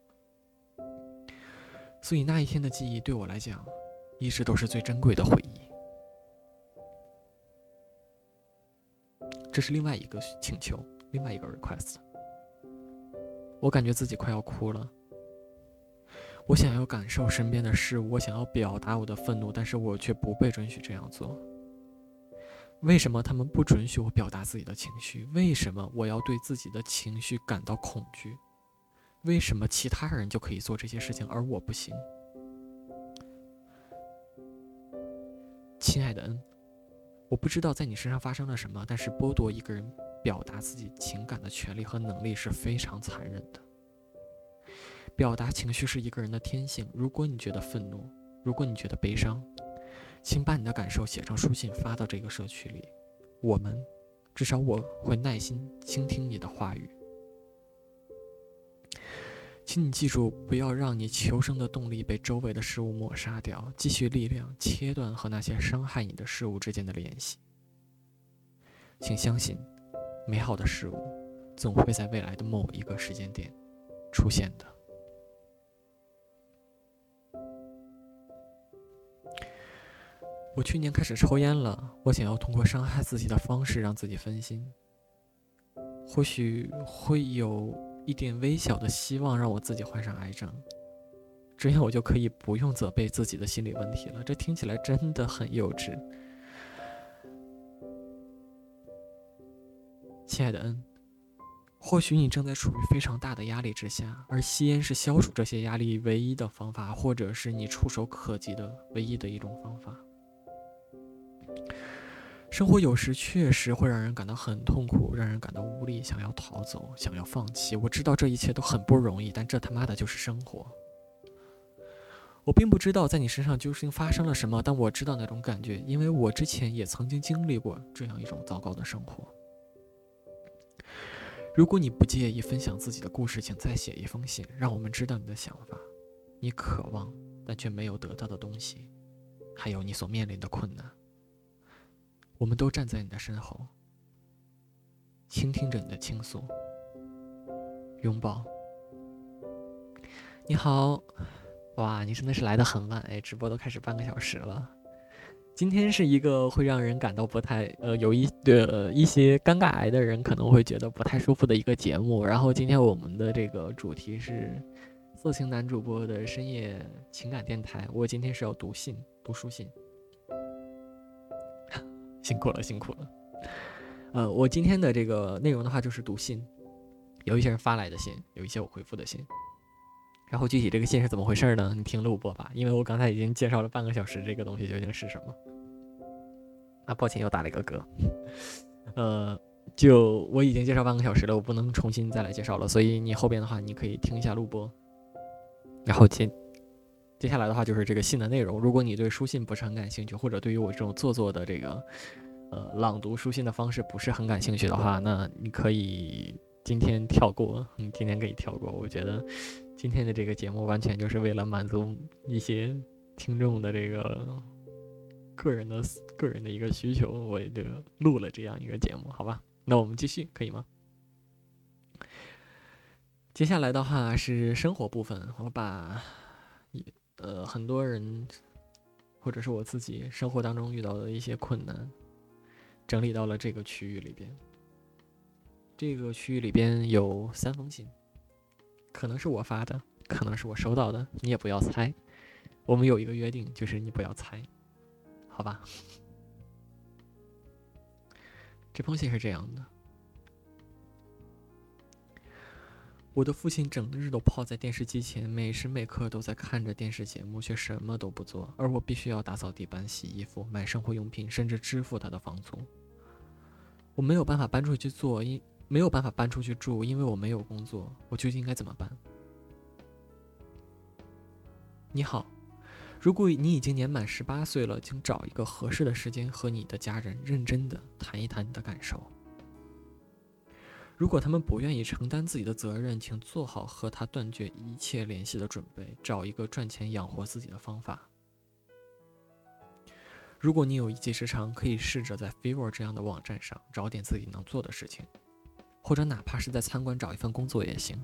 所以那一天的记忆对我来讲，一直都是最珍贵的回忆。这是另外一个请求，另外一个 request。我感觉自己快要哭了。我想要感受身边的事物，我想要表达我的愤怒，但是我却不被准许这样做。为什么他们不准许我表达自己的情绪？为什么我要对自己的情绪感到恐惧？为什么其他人就可以做这些事情，而我不行？亲爱的恩，我不知道在你身上发生了什么，但是剥夺一个人。表达自己情感的权利和能力是非常残忍的。表达情绪是一个人的天性。如果你觉得愤怒，如果你觉得悲伤，请把你的感受写成书信发到这个社区里。我们，至少我会耐心倾听你的话语。请你记住，不要让你求生的动力被周围的事物抹杀掉。积蓄力量，切断和那些伤害你的事物之间的联系。请相信。美好的事物总会在未来的某一个时间点出现的。我去年开始抽烟了，我想要通过伤害自己的方式让自己分心，或许会有一点微小的希望让我自己患上癌症，这样我就可以不用责备自己的心理问题了。这听起来真的很幼稚。亲爱的恩，或许你正在处于非常大的压力之下，而吸烟是消除这些压力唯一的方法，或者是你触手可及的唯一的一种方法。生活有时确实会让人感到很痛苦，让人感到无力，想要逃走，想要放弃。我知道这一切都很不容易，但这他妈的就是生活。我并不知道在你身上究竟发生了什么，但我知道那种感觉，因为我之前也曾经经历过这样一种糟糕的生活。如果你不介意分享自己的故事，请再写一封信，让我们知道你的想法，你渴望但却没有得到的东西，还有你所面临的困难。我们都站在你的身后，倾听着你的倾诉。拥抱。你好，哇，你真的是来的很晚哎，直播都开始半个小时了。今天是一个会让人感到不太呃有一的一些尴尬癌的人可能会觉得不太舒服的一个节目。然后今天我们的这个主题是色情男主播的深夜情感电台。我今天是要读信，读书信，辛苦了，辛苦了。呃，我今天的这个内容的话就是读信，有一些人发来的信，有一些我回复的信。然后具体这个信是怎么回事呢？你听录播吧，因为我刚才已经介绍了半个小时，这个东西究竟是什么。啊，抱歉，又打了一个嗝。呃，就我已经介绍半个小时了，我不能重新再来介绍了，所以你后边的话你可以听一下录播。然后接接下来的话就是这个信的内容。如果你对书信不是很感兴趣，或者对于我这种做作的这个呃朗读书信的方式不是很感兴趣的话，那你可以今天跳过，你今天可以跳过。我觉得。今天的这个节目完全就是为了满足一些听众的这个个人的个人的一个需求，我也就录了这样一个节目，好吧？那我们继续，可以吗？接下来的话是生活部分，我把呃很多人或者是我自己生活当中遇到的一些困难整理到了这个区域里边。这个区域里边有三封信。可能是我发的，可能是我收到的，你也不要猜。我们有一个约定，就是你不要猜，好吧？这封信是这样的：我的父亲整日都泡在电视机前，每时每刻都在看着电视节目，却什么都不做，而我必须要打扫地板、洗衣服、买生活用品，甚至支付他的房租。我没有办法搬出去做，因。没有办法搬出去住，因为我没有工作。我究竟应该怎么办？你好，如果你已经年满十八岁了，请找一个合适的时间和你的家人认真的谈一谈你的感受。如果他们不愿意承担自己的责任，请做好和他断绝一切联系的准备，找一个赚钱养活自己的方法。如果你有一技之长，可以试着在 Fiverr 这样的网站上找点自己能做的事情。或者哪怕是在餐馆找一份工作也行。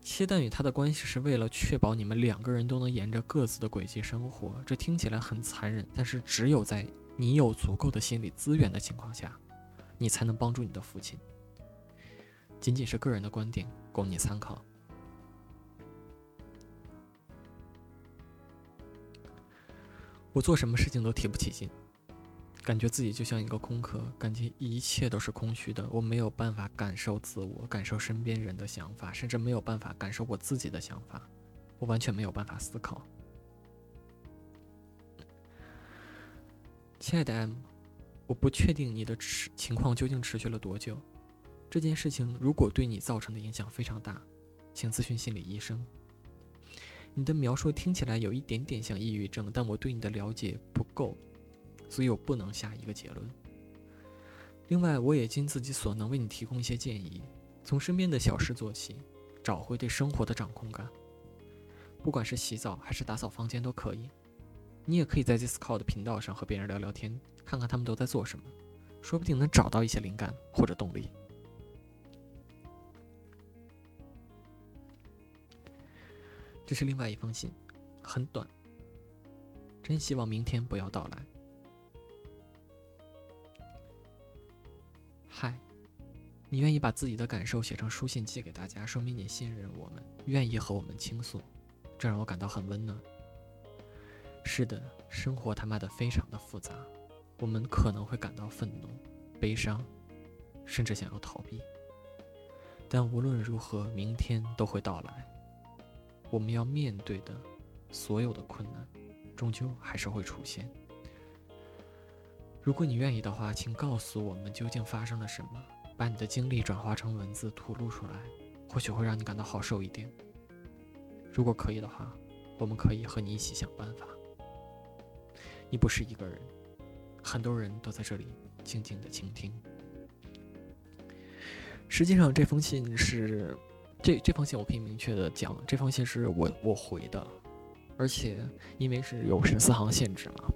切蛋与他的关系是为了确保你们两个人都能沿着各自的轨迹生活。这听起来很残忍，但是只有在你有足够的心理资源的情况下，你才能帮助你的父亲。仅仅是个人的观点，供你参考。我做什么事情都提不起劲。感觉自己就像一个空壳，感觉一切都是空虚的。我没有办法感受自我，感受身边人的想法，甚至没有办法感受我自己的想法。我完全没有办法思考。亲爱的 M，我不确定你的持情况究竟持续了多久。这件事情如果对你造成的影响非常大，请咨询心理医生。你的描述听起来有一点点像抑郁症，但我对你的了解不够。所以我不能下一个结论。另外，我也尽自己所能为你提供一些建议，从身边的小事做起，找回对生活的掌控感。不管是洗澡还是打扫房间都可以。你也可以在 Discord 频道上和别人聊聊天，看看他们都在做什么，说不定能找到一些灵感或者动力。这是另外一封信，很短。真希望明天不要到来。嗨，你愿意把自己的感受写成书信寄给大家，说明你信任我们，愿意和我们倾诉，这让我感到很温暖。是的，生活他妈的非常的复杂，我们可能会感到愤怒、悲伤，甚至想要逃避。但无论如何，明天都会到来。我们要面对的所有的困难，终究还是会出现。如果你愿意的话，请告诉我们究竟发生了什么，把你的经历转化成文字吐露出来，或许会让你感到好受一点。如果可以的话，我们可以和你一起想办法。你不是一个人，很多人都在这里静静的倾听。实际上，这封信是这这封信我可以明确的讲，这封信是我我回的，而且因为是有十四行限制嘛，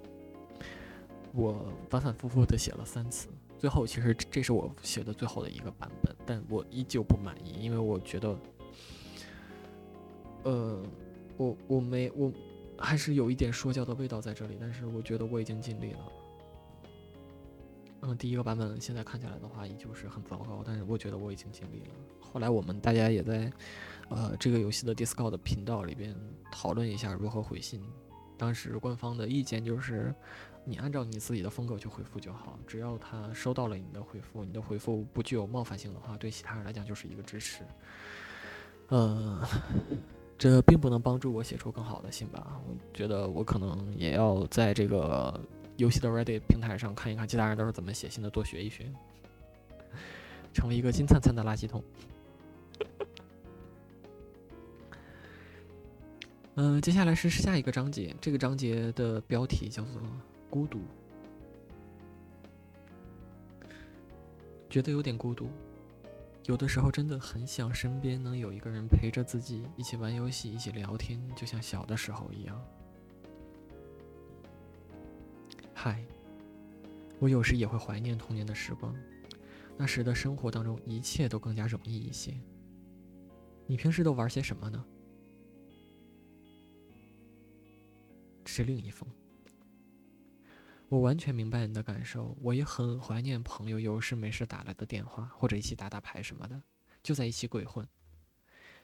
我反反复复的写了三次，最后其实这是我写的最后的一个版本，但我依旧不满意，因为我觉得，呃，我我没我。还是有一点说教的味道在这里，但是我觉得我已经尽力了。嗯，第一个版本现在看起来的话依旧是很糟糕，但是我觉得我已经尽力了。后来我们大家也在，呃，这个游戏的 Discord 频道里边讨论一下如何回信。当时官方的意见就是，你按照你自己的风格去回复就好，只要他收到了你的回复，你的回复不具有冒犯性的话，对其他人来讲就是一个支持。呃。这并不能帮助我写出更好的信吧？我觉得我可能也要在这个游戏的 Reddit 平台上看一看其他人都是怎么写信的，多学一学，成为一个金灿灿的垃圾桶。嗯，接下来是下一个章节，这个章节的标题叫做“孤独”，觉得有点孤独。有的时候真的很想身边能有一个人陪着自己，一起玩游戏，一起聊天，就像小的时候一样。嗨，我有时也会怀念童年的时光，那时的生活当中一切都更加容易一些。你平时都玩些什么呢？是另一封。我完全明白你的感受，我也很怀念朋友有事没事打来的电话，或者一起打打牌什么的，就在一起鬼混。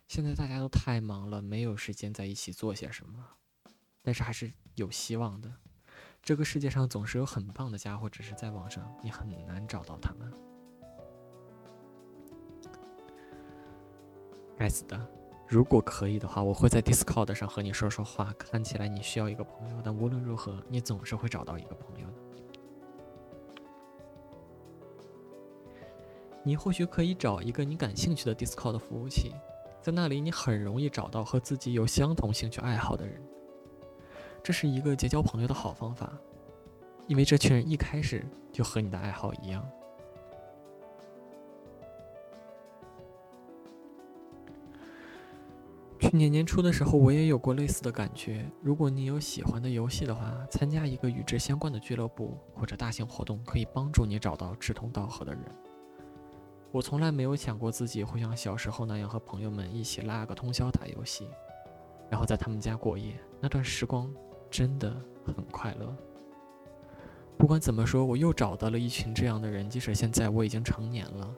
现在大家都太忙了，没有时间在一起做些什么，但是还是有希望的。这个世界上总是有很棒的家伙，只是在网上你很难找到他们。该死的！如果可以的话，我会在 Discord 上和你说说话。看起来你需要一个朋友，但无论如何，你总是会找到一个朋友的。你或许可以找一个你感兴趣的 Discord 服务器，在那里你很容易找到和自己有相同兴趣爱好的人。这是一个结交朋友的好方法，因为这群人一开始就和你的爱好一样。去年年初的时候，我也有过类似的感觉。如果你有喜欢的游戏的话，参加一个与之相关的俱乐部或者大型活动，可以帮助你找到志同道合的人。我从来没有想过自己会像小时候那样和朋友们一起拉个通宵打游戏，然后在他们家过夜。那段时光真的很快乐。不管怎么说，我又找到了一群这样的人，即使现在我已经成年了。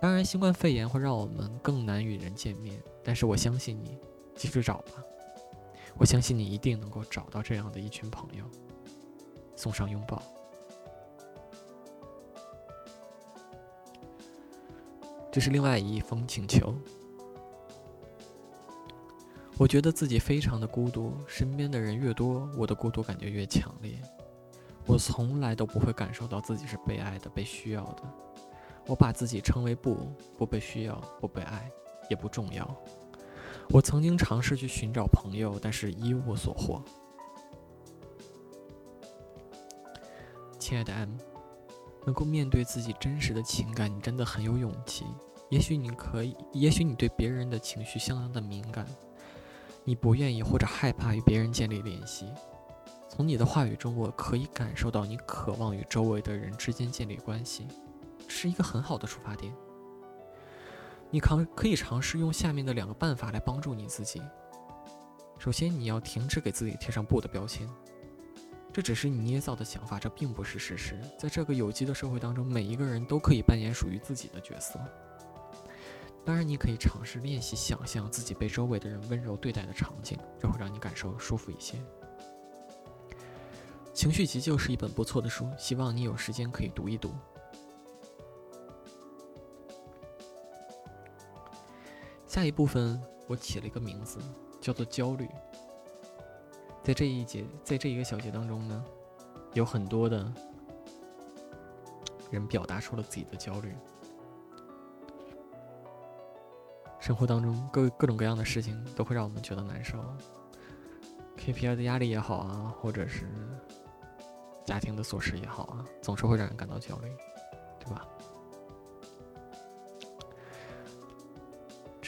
当然，新冠肺炎会让我们更难与人见面，但是我相信你，继续找吧。我相信你一定能够找到这样的一群朋友，送上拥抱。这是另外一封请求。我觉得自己非常的孤独，身边的人越多，我的孤独感觉越强烈。我从来都不会感受到自己是被爱的、被需要的。我把自己称为不不被需要、不被爱，也不重要。我曾经尝试去寻找朋友，但是一无所获。亲爱的 M，能够面对自己真实的情感，你真的很有勇气。也许你可以，也许你对别人的情绪相当的敏感，你不愿意或者害怕与别人建立联系。从你的话语中，我可以感受到你渴望与周围的人之间建立关系。是一个很好的出发点。你可可以尝试用下面的两个办法来帮助你自己。首先，你要停止给自己贴上“不”的标签，这只是你捏造的想法，这并不是事实。在这个有机的社会当中，每一个人都可以扮演属于自己的角色。当然，你可以尝试练习想象自己被周围的人温柔对待的场景，这会让你感受舒服一些。《情绪急救》是一本不错的书，希望你有时间可以读一读。下一部分我起了一个名字，叫做焦虑。在这一节，在这一个小节当中呢，有很多的人表达出了自己的焦虑。生活当中各各种各样的事情都会让我们觉得难受，KPI 的压力也好啊，或者是家庭的琐事也好啊，总是会让人感到焦虑，对吧？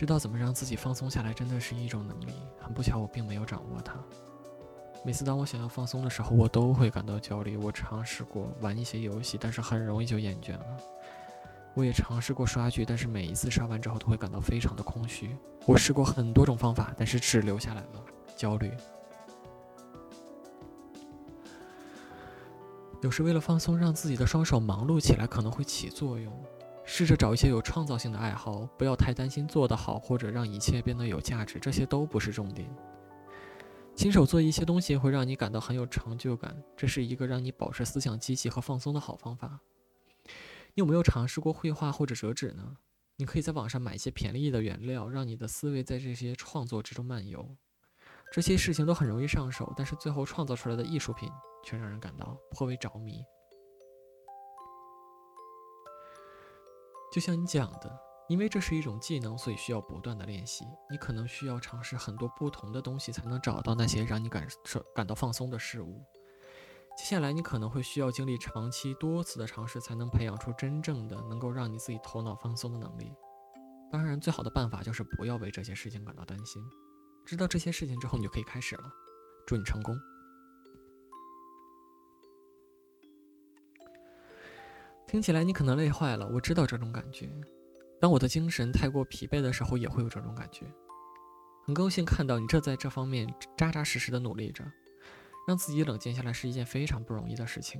知道怎么让自己放松下来，真的是一种能力。很不巧，我并没有掌握它。每次当我想要放松的时候，我都会感到焦虑。我尝试过玩一些游戏，但是很容易就厌倦了。我也尝试过刷剧，但是每一次刷完之后都会感到非常的空虚。我试过很多种方法，但是只留下来了焦虑。有时为了放松，让自己的双手忙碌起来可能会起作用。试着找一些有创造性的爱好，不要太担心做得好或者让一切变得有价值，这些都不是重点。亲手做一些东西会让你感到很有成就感，这是一个让你保持思想积极和放松的好方法。你有没有尝试过绘画或者折纸呢？你可以在网上买一些便宜的原料，让你的思维在这些创作之中漫游。这些事情都很容易上手，但是最后创造出来的艺术品却让人感到颇为着迷。就像你讲的，因为这是一种技能，所以需要不断的练习。你可能需要尝试很多不同的东西，才能找到那些让你感受感到放松的事物。接下来，你可能会需要经历长期多次的尝试，才能培养出真正的能够让你自己头脑放松的能力。当然，最好的办法就是不要为这些事情感到担心。知道这些事情之后，你就可以开始了。祝你成功。听起来你可能累坏了，我知道这种感觉。当我的精神太过疲惫的时候，也会有这种感觉。很高兴看到你这在这方面扎扎实实的努力着，让自己冷静下来是一件非常不容易的事情。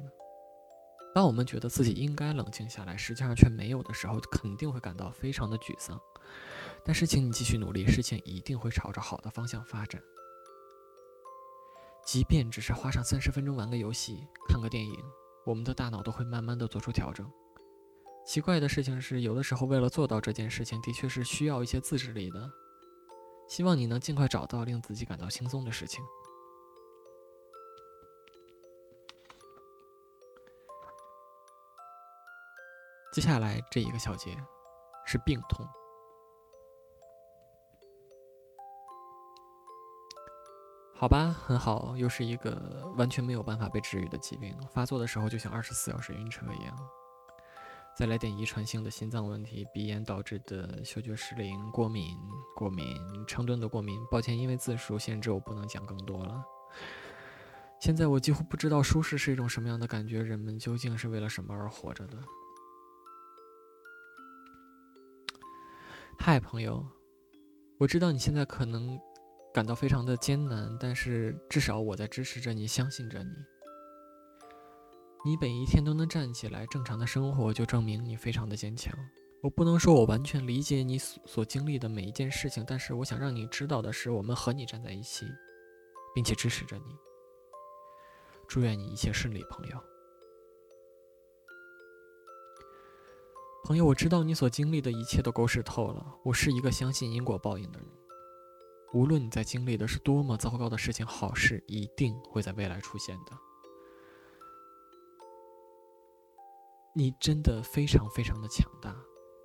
当我们觉得自己应该冷静下来，实际上却没有的时候，肯定会感到非常的沮丧。但是，请你继续努力，事情一定会朝着好的方向发展。即便只是花上三十分钟玩个游戏、看个电影。我们的大脑都会慢慢的做出调整。奇怪的事情是，有的时候为了做到这件事情，的确是需要一些自制力的。希望你能尽快找到令自己感到轻松的事情。接下来这一个小节是病痛。好吧，很好，又是一个完全没有办法被治愈的疾病，发作的时候就像二十四小时晕车一样。再来点遗传性的心脏问题，鼻炎导致的嗅觉失灵、过敏、过敏、成吨的过敏。抱歉，因为字数限制，我不能讲更多了。现在我几乎不知道舒适是一种什么样的感觉，人们究竟是为了什么而活着的？嗨，朋友，我知道你现在可能。感到非常的艰难，但是至少我在支持着你，相信着你。你每一天都能站起来正常的生活，就证明你非常的坚强。我不能说我完全理解你所所经历的每一件事情，但是我想让你知道的是，我们和你站在一起，并且支持着你。祝愿你一切顺利，朋友。朋友，我知道你所经历的一切都狗屎透了。我是一个相信因果报应的人。无论你在经历的是多么糟糕的事情，好事一定会在未来出现的。你真的非常非常的强大，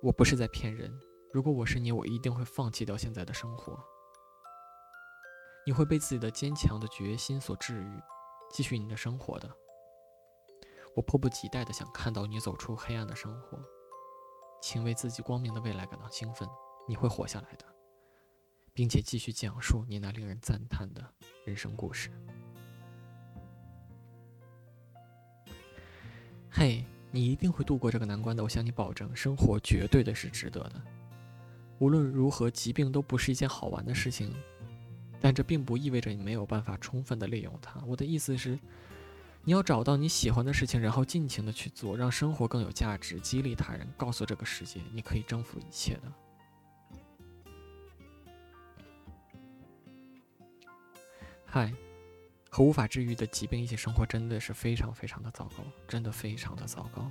我不是在骗人。如果我是你，我一定会放弃掉现在的生活。你会被自己的坚强的决心所治愈，继续你的生活的。我迫不及待的想看到你走出黑暗的生活，请为自己光明的未来感到兴奋。你会活下来的。并且继续讲述你那令人赞叹的人生故事。嘿，你一定会度过这个难关的，我向你保证，生活绝对的是值得的。无论如何，疾病都不是一件好玩的事情，但这并不意味着你没有办法充分的利用它。我的意思是，你要找到你喜欢的事情，然后尽情的去做，让生活更有价值，激励他人，告诉这个世界，你可以征服一切的。嗨，和无法治愈的疾病一起生活真的是非常非常的糟糕，真的非常的糟糕。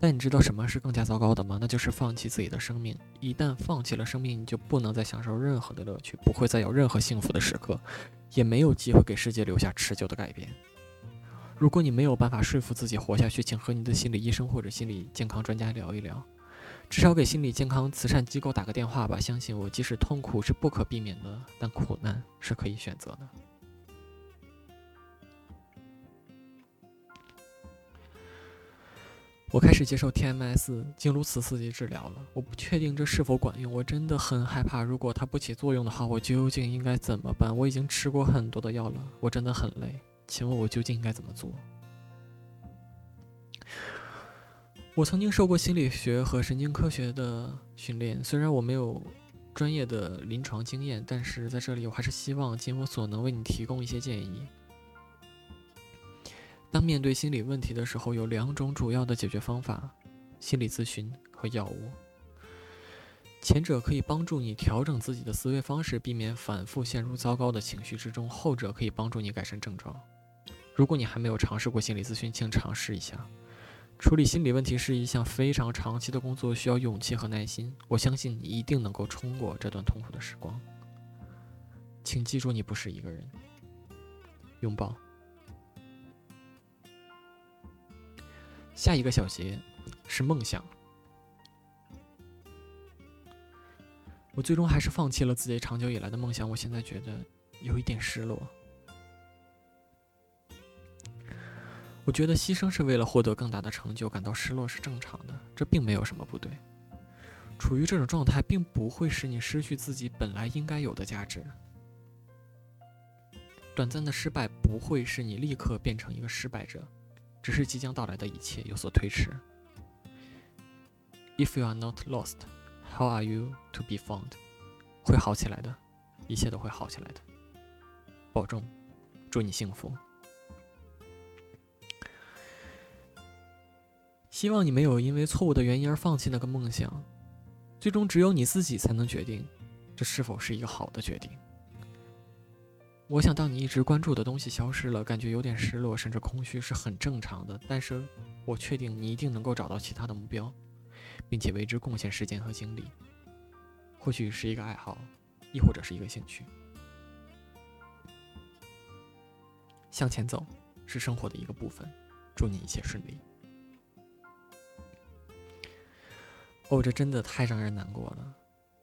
但你知道什么是更加糟糕的吗？那就是放弃自己的生命。一旦放弃了生命，你就不能再享受任何的乐趣，不会再有任何幸福的时刻，也没有机会给世界留下持久的改变。如果你没有办法说服自己活下去，请和你的心理医生或者心理健康专家聊一聊，至少给心理健康慈善机构打个电话吧。相信我，即使痛苦是不可避免的，但苦难是可以选择的。我开始接受 TMS 经颅磁刺激治疗了，我不确定这是否管用，我真的很害怕。如果它不起作用的话，我究竟应该怎么办？我已经吃过很多的药了，我真的很累。请问我究竟应该怎么做？我曾经受过心理学和神经科学的训练，虽然我没有专业的临床经验，但是在这里我还是希望尽我所能为你提供一些建议。当面对心理问题的时候，有两种主要的解决方法：心理咨询和药物。前者可以帮助你调整自己的思维方式，避免反复陷入糟糕的情绪之中；后者可以帮助你改善症状。如果你还没有尝试过心理咨询，请尝试一下。处理心理问题是一项非常长期的工作，需要勇气和耐心。我相信你一定能够冲过这段痛苦的时光。请记住，你不是一个人。拥抱。下一个小节是梦想。我最终还是放弃了自己长久以来的梦想。我现在觉得有一点失落。我觉得牺牲是为了获得更大的成就，感到失落是正常的，这并没有什么不对。处于这种状态并不会使你失去自己本来应该有的价值。短暂的失败不会使你立刻变成一个失败者。只是即将到来的一切有所推迟。If you are not lost, how are you to be found？会好起来的，一切都会好起来的。保重，祝你幸福。希望你没有因为错误的原因而放弃那个梦想。最终，只有你自己才能决定，这是否是一个好的决定。我想，当你一直关注的东西消失了，感觉有点失落，甚至空虚，是很正常的。但是，我确定你一定能够找到其他的目标，并且为之贡献时间和精力。或许是一个爱好，亦或者是一个兴趣。向前走，是生活的一个部分。祝你一切顺利。哦，这真的太让人难过了。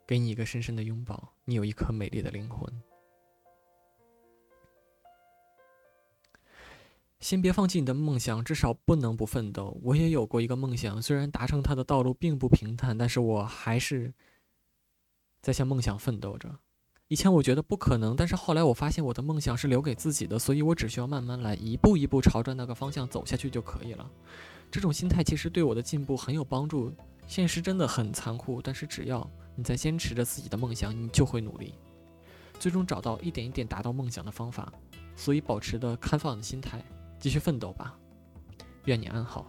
给你一个深深的拥抱，你有一颗美丽的灵魂。先别放弃你的梦想，至少不能不奋斗。我也有过一个梦想，虽然达成它的道路并不平坦，但是我还是在向梦想奋斗着。以前我觉得不可能，但是后来我发现我的梦想是留给自己的，所以我只需要慢慢来，一步一步朝着那个方向走下去就可以了。这种心态其实对我的进步很有帮助。现实真的很残酷，但是只要你在坚持着自己的梦想，你就会努力，最终找到一点一点达到梦想的方法。所以保持的开放的心态。继续奋斗吧，愿你安好。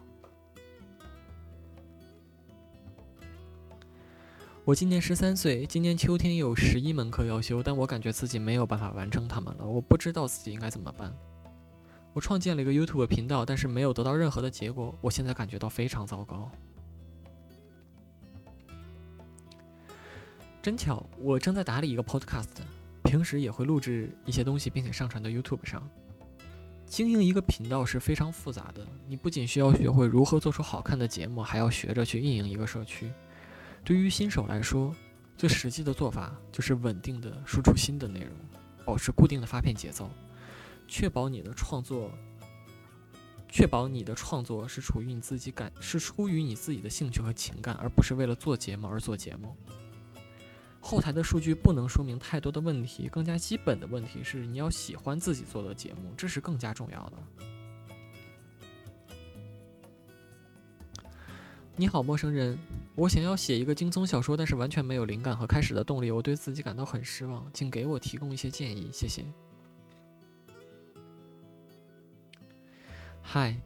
我今年十三岁，今年秋天有十一门课要修，但我感觉自己没有办法完成它们了。我不知道自己应该怎么办。我创建了一个 YouTube 频道，但是没有得到任何的结果。我现在感觉到非常糟糕。真巧，我正在打理一个 Podcast，平时也会录制一些东西，并且上传到 YouTube 上。经营一个频道是非常复杂的，你不仅需要学会如何做出好看的节目，还要学着去运营一个社区。对于新手来说，最实际的做法就是稳定的输出新的内容，保持固定的发片节奏，确保你的创作，确保你的创作是处于你自己感，是出于你自己的兴趣和情感，而不是为了做节目而做节目。后台的数据不能说明太多的问题，更加基本的问题是你要喜欢自己做的节目，这是更加重要的。你好，陌生人，我想要写一个惊悚小说，但是完全没有灵感和开始的动力，我对自己感到很失望，请给我提供一些建议，谢谢。嗨，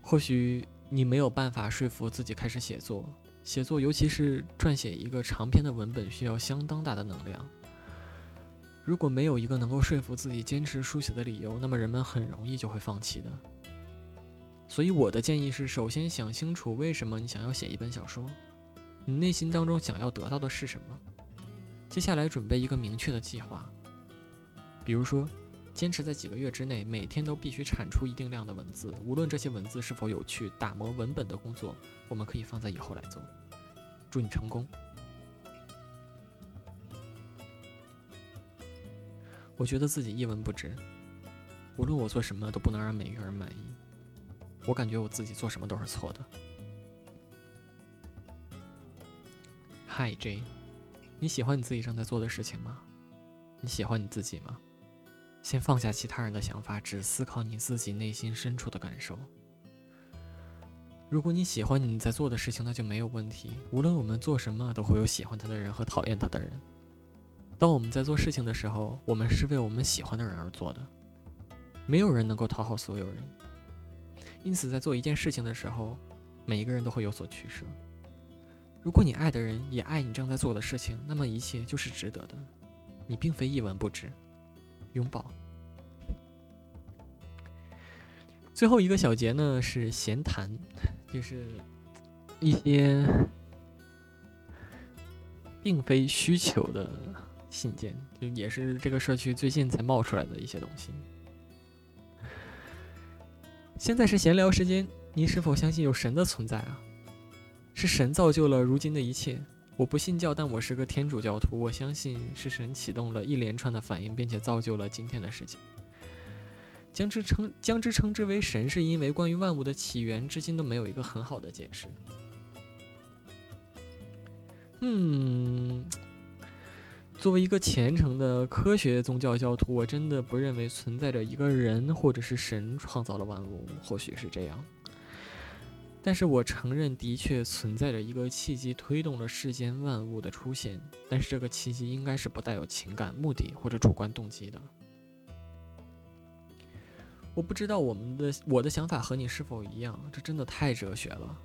或许你没有办法说服自己开始写作。写作，尤其是撰写一个长篇的文本，需要相当大的能量。如果没有一个能够说服自己坚持书写的理由，那么人们很容易就会放弃的。所以我的建议是，首先想清楚为什么你想要写一本小说，你内心当中想要得到的是什么。接下来准备一个明确的计划，比如说，坚持在几个月之内，每天都必须产出一定量的文字，无论这些文字是否有趣，打磨文本的工作，我们可以放在以后来做。祝你成功！我觉得自己一文不值，无论我做什么都不能让每一个人满意。我感觉我自己做什么都是错的。Hi J，你喜欢你自己正在做的事情吗？你喜欢你自己吗？先放下其他人的想法，只思考你自己内心深处的感受。如果你喜欢你在做的事情，那就没有问题。无论我们做什么，都会有喜欢他的人和讨厌他的人。当我们在做事情的时候，我们是为我们喜欢的人而做的。没有人能够讨好所有人，因此在做一件事情的时候，每一个人都会有所取舍。如果你爱的人也爱你正在做的事情，那么一切就是值得的。你并非一文不值。拥抱。最后一个小节呢是闲谈，就是一些并非需求的。信件就也是这个社区最近才冒出来的一些东西。现在是闲聊时间，您是否相信有神的存在啊？是神造就了如今的一切。我不信教，但我是个天主教徒。我相信是神启动了一连串的反应，并且造就了今天的世界。将之称将之称之为神，是因为关于万物的起源，至今都没有一个很好的解释。嗯。作为一个虔诚的科学宗教教徒，我真的不认为存在着一个人或者是神创造了万物。或许是这样，但是我承认的确存在着一个契机推动了世间万物的出现。但是这个契机应该是不带有情感、目的或者主观动机的。我不知道我们的我的想法和你是否一样，这真的太哲学了。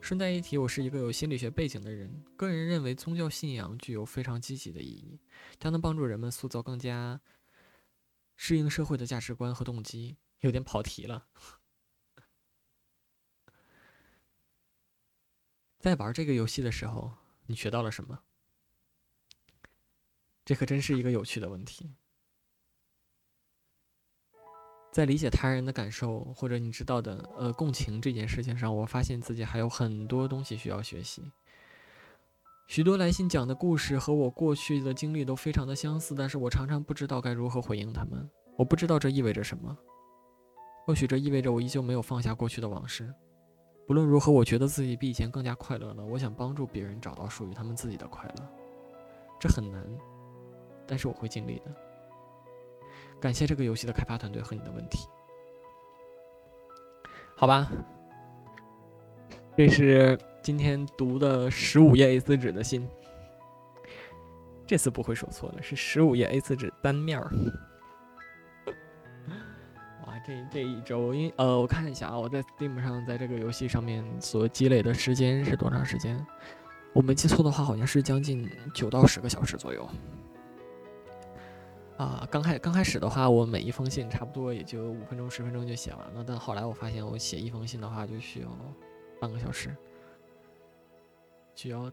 顺带一提，我是一个有心理学背景的人。个人认为，宗教信仰具有非常积极的意义，它能帮助人们塑造更加适应社会的价值观和动机。有点跑题了。在玩这个游戏的时候，你学到了什么？这可真是一个有趣的问题。在理解他人的感受，或者你知道的，呃，共情这件事情上，我发现自己还有很多东西需要学习。许多来信讲的故事和我过去的经历都非常的相似，但是我常常不知道该如何回应他们。我不知道这意味着什么。或许这意味着我依旧没有放下过去的往事。不论如何，我觉得自己比以前更加快乐了。我想帮助别人找到属于他们自己的快乐。这很难，但是我会尽力的。感谢这个游戏的开发团队和你的问题，好吧。这是今天读的十五页 A4 纸的信，这次不会说错了，是十五页 A4 纸单面儿。这这一周，因呃，我看一下啊，我在 Steam 上，在这个游戏上面所积累的时间是多长时间？我没记错的话，好像是将近九到十个小时左右。啊，刚开刚开始的话，我每一封信差不多也就五分钟十分钟就写完了。但后来我发现，我写一封信的话就需要半个小时，需要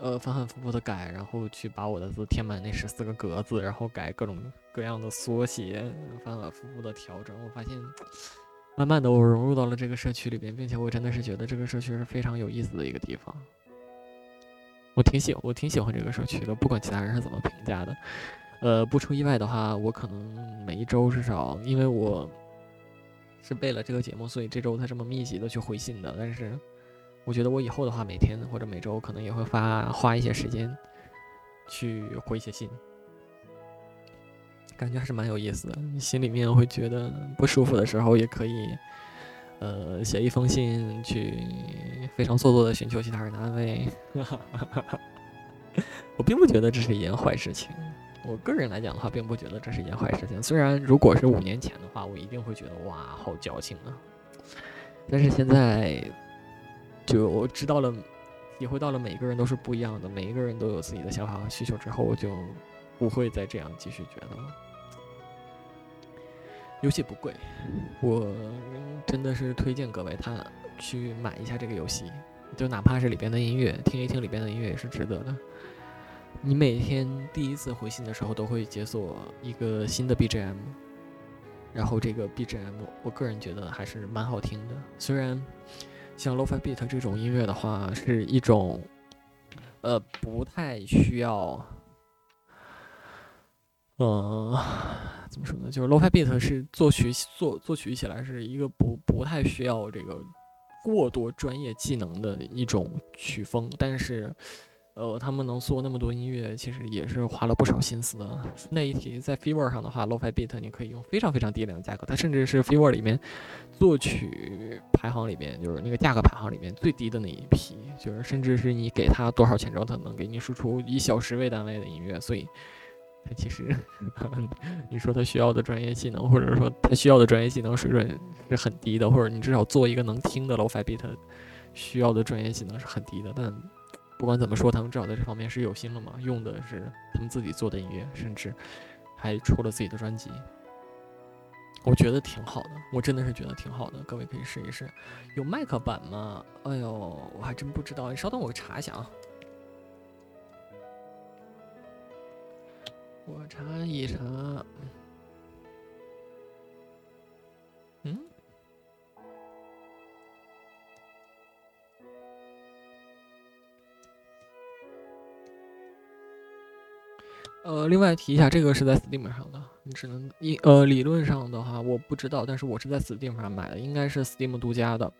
呃反反复复的改，然后去把我的字填满那十四个格子，然后改各种各样的缩写，反反复复的调整。我发现，慢慢的我融入到了这个社区里边，并且我真的是觉得这个社区是非常有意思的一个地方。我挺喜我挺喜欢这个社区的，不管其他人是怎么评价的。呃，不出意外的话，我可能每一周至少，因为我是为了这个节目，所以这周才这么密集的去回信的。但是，我觉得我以后的话，每天或者每周可能也会发花一些时间去回一些信，感觉还是蛮有意思的。心里面会觉得不舒服的时候，也可以呃写一封信去非常做作的寻求其他人的安慰。我并不觉得这是一件坏事情。我个人来讲的话，并不觉得这是一件坏事情。虽然如果是五年前的话，我一定会觉得哇，好矫情啊。但是现在，就我知道了，体会到了每个人都是不一样的，每一个人都有自己的想法和需求之后，我就不会再这样继续觉得了。游戏不贵，我真的是推荐各位他去买一下这个游戏，就哪怕是里边的音乐，听一听里边的音乐也是值得的。你每天第一次回信的时候都会解锁一个新的 BGM，然后这个 BGM 我个人觉得还是蛮好听的。虽然像 Lo-Fi Beat 这种音乐的话，是一种呃不太需要，嗯怎么说呢？就是 Lo-Fi Beat 是作曲作作曲起来是一个不不太需要这个过多专业技能的一种曲风，但是。呃，他们能做那么多音乐，其实也是花了不少心思的。那一题在 Fever 上的话，Lo-Fi Beat 你可以用非常非常低廉的价格，它甚至是 Fever 里面作曲排行里面，就是那个价格排行里面最低的那一批，就是甚至是你给他多少钱之后，他能给你输出以小时为单位的音乐。所以，他其实 你说他需要的专业技能，或者说他需要的专业技能水准是很低的，或者你至少做一个能听的 Lo-Fi Beat，需要的专业技能是很低的，但。不管怎么说，他们至少在这方面是有心了嘛，用的是他们自己做的音乐，甚至还出了自己的专辑，我觉得挺好的，我真的是觉得挺好的，各位可以试一试。有麦克版吗？哎呦，我还真不知道，稍等，我查一下啊，我查一查。呃，另外提一下，这个是在 Steam 上的，你只能一呃，理论上的话我不知道，但是我是在 Steam 上买的，应该是 Steam 独家的。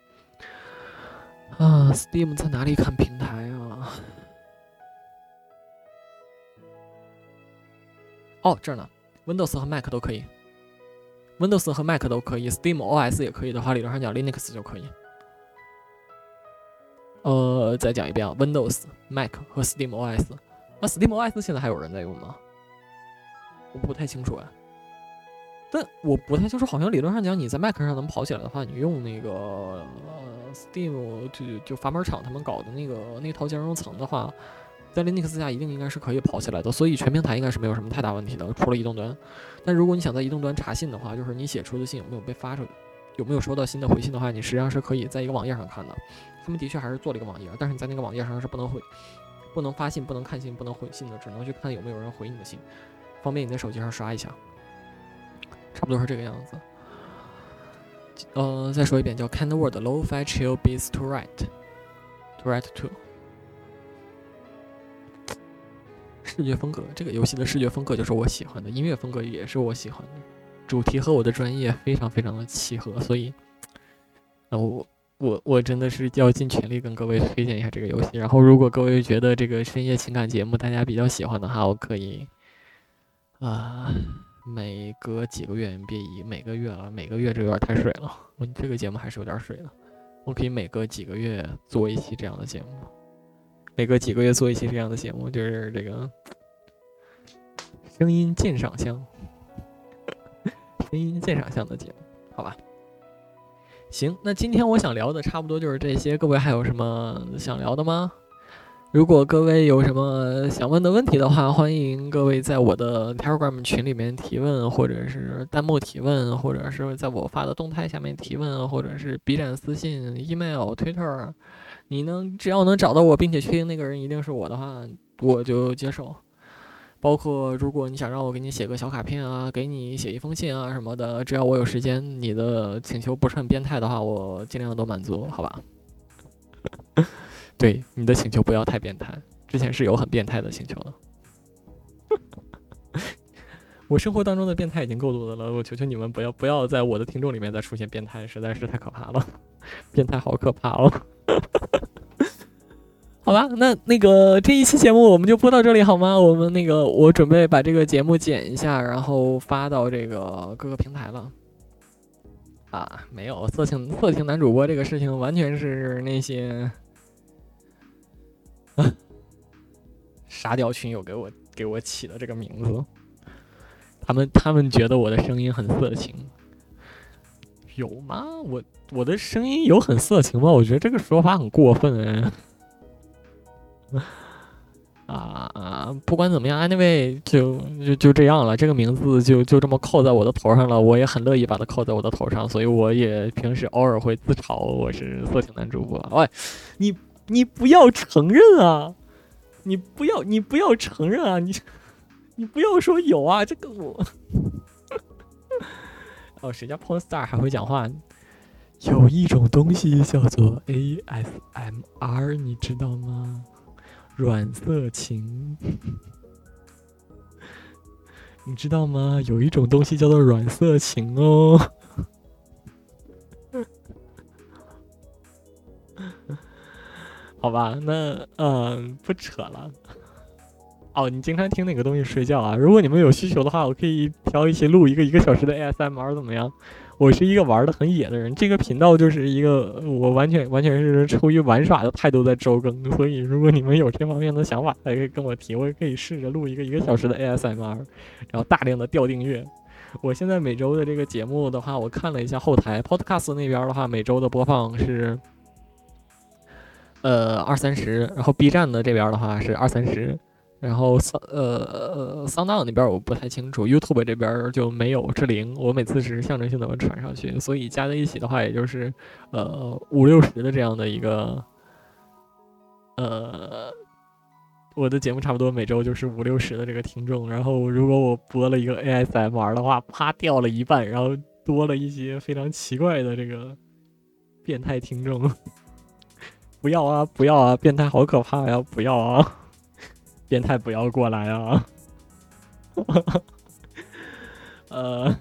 啊，Steam 在哪里看平台啊？哦，这儿呢，Windows 和 Mac 都可以，Windows 和 Mac 都可以，Steam OS 也可以的话，理论上讲 Linux 就可以。呃，再讲一遍啊，Windows、Mac 和 Steam OS。那 SteamOS 现在还有人在用吗？我不太清楚哎，但我不太清楚，好像理论上讲，你在 Mac 上能跑起来的话，你用那个 Steam 就就阀门厂他们搞的那个那套兼容层的话，在 Linux 下一定应该是可以跑起来的，所以全平台应该是没有什么太大问题的，除了移动端。但如果你想在移动端查信的话，就是你写出的信有没有被发出去，有没有收到新的回信的话，你实际上是可以在一个网页上看的。他们的确还是做了一个网页，但是你在那个网页上是不能回。不能发信，不能看信，不能回信的，只能去看有没有人回你的信，方便你在手机上刷一下。差不多是这个样子。呃，再说一遍，叫 Kind Word Low-fi Chill Beats to Write，to Write to。视觉风格，这个游戏的视觉风格就是我喜欢的，音乐风格也是我喜欢的，主题和我的专业非常非常的契合，所以，那我。我我真的是要尽全力跟各位推荐一下这个游戏。然后，如果各位觉得这个深夜情感节目大家比较喜欢的话，我可以啊，每隔几个月，别以每个月了，每个月这有点太水了。我这个节目还是有点水的。我可以每隔几个月做一期这样的节目，每隔几个月做一期这样的节目，就是这个声音鉴赏项，声音鉴赏项的节目，好吧？行，那今天我想聊的差不多就是这些。各位还有什么想聊的吗？如果各位有什么想问的问题的话，欢迎各位在我的 Telegram 群里面提问，或者是弹幕提问，或者是在我发的动态下面提问，或者是 B 站私信、email、Twitter。你能只要能找到我，并且确定那个人一定是我的话，我就接受。包括如果你想让我给你写个小卡片啊，给你写一封信啊什么的，只要我有时间，你的请求不是很变态的话，我尽量都满足，好吧？对，你的请求不要太变态，之前是有很变态的请求的。我生活当中的变态已经够多的了，我求求你们不要不要在我的听众里面再出现变态，实在是太可怕了，变态好可怕哦。好吧，那那个这一期节目我们就播到这里好吗？我们那个我准备把这个节目剪一下，然后发到这个各个平台了。啊，没有色情色情男主播这个事情，完全是那些 沙雕群友给我给我起的这个名字。他们他们觉得我的声音很色情，有吗？我我的声音有很色情吗？我觉得这个说法很过分哎。啊啊！不管怎么样，anyway 就就就这样了。这个名字就就这么扣在我的头上了，我也很乐意把它扣在我的头上，所以我也平时偶尔会自嘲我是色情男主播。喂，你你不要承认啊！你不要你不要承认啊！你 你不要说有啊！这个我 哦，谁家 porn star 还会讲话？有一种东西叫做 ASMR，你知道吗？软色情，你知道吗？有一种东西叫做软色情哦。好吧，那嗯，不扯了。哦，你经常听哪个东西睡觉啊？如果你们有需求的话，我可以挑一起录一个一个小时的 ASMR，怎么样？我是一个玩的很野的人，这个频道就是一个我完全完全是出于玩耍的态度在周更，所以如果你们有这方面的想法，可以跟我提，我也可以试着录一个一个小时的 ASMR，然后大量的掉订阅。我现在每周的这个节目的话，我看了一下后台 Podcast 那边的话，每周的播放是呃二三十，然后 B 站的这边的话是二三十。然后桑呃桑当那边我不太清楚，YouTube 这边就没有是零，我每次只是象征性的传上去，所以加在一起的话，也就是呃五六十的这样的一个呃我的节目差不多每周就是五六十的这个听众。然后如果我播了一个 ASMR 的话，啪掉了一半，然后多了一些非常奇怪的这个变态听众，不要啊不要啊，变态好可怕呀，不要啊！变态不要过来啊！呃，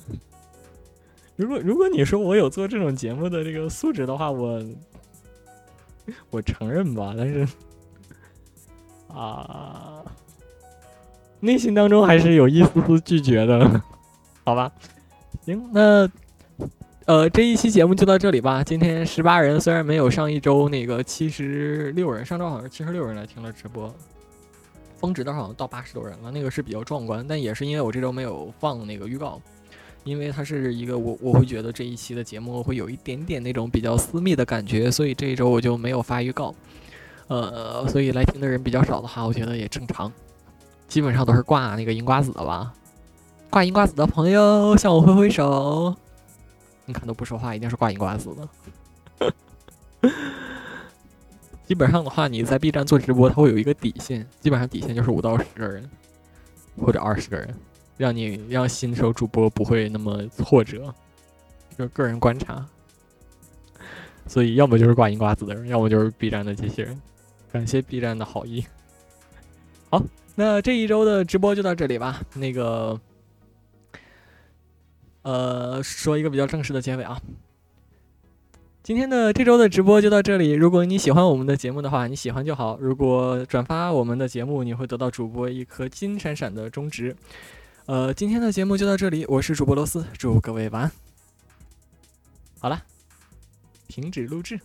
如果如果你说我有做这种节目的这个素质的话，我我承认吧，但是啊，内心当中还是有一丝丝拒绝的，好吧？行，那呃，这一期节目就到这里吧。今天十八人，虽然没有上一周那个七十六人，上周好像七十六人来听了直播。峰值的好像到八十多人了，那个是比较壮观，但也是因为我这周没有放那个预告，因为它是一个我我会觉得这一期的节目会有一点点那种比较私密的感觉，所以这一周我就没有发预告，呃，所以来听的人比较少的话，我觉得也正常，基本上都是挂那个银瓜子的吧，挂银瓜子的朋友向我挥挥手，你看都不说话，一定是挂银瓜子的。基本上的话，你在 B 站做直播，它会有一个底线，基本上底线就是五到十个人，或者二十个人，让你让新手主播不会那么挫折。就个人观察，所以要么就是挂银瓜子的人，要么就是 B 站的机器人。感谢 B 站的好意。好，那这一周的直播就到这里吧。那个，呃，说一个比较正式的结尾啊。今天的这周的直播就到这里。如果你喜欢我们的节目的话，你喜欢就好。如果转发我们的节目，你会得到主播一颗金闪闪的中指。呃，今天的节目就到这里，我是主播罗斯，祝各位晚安。好了，停止录制。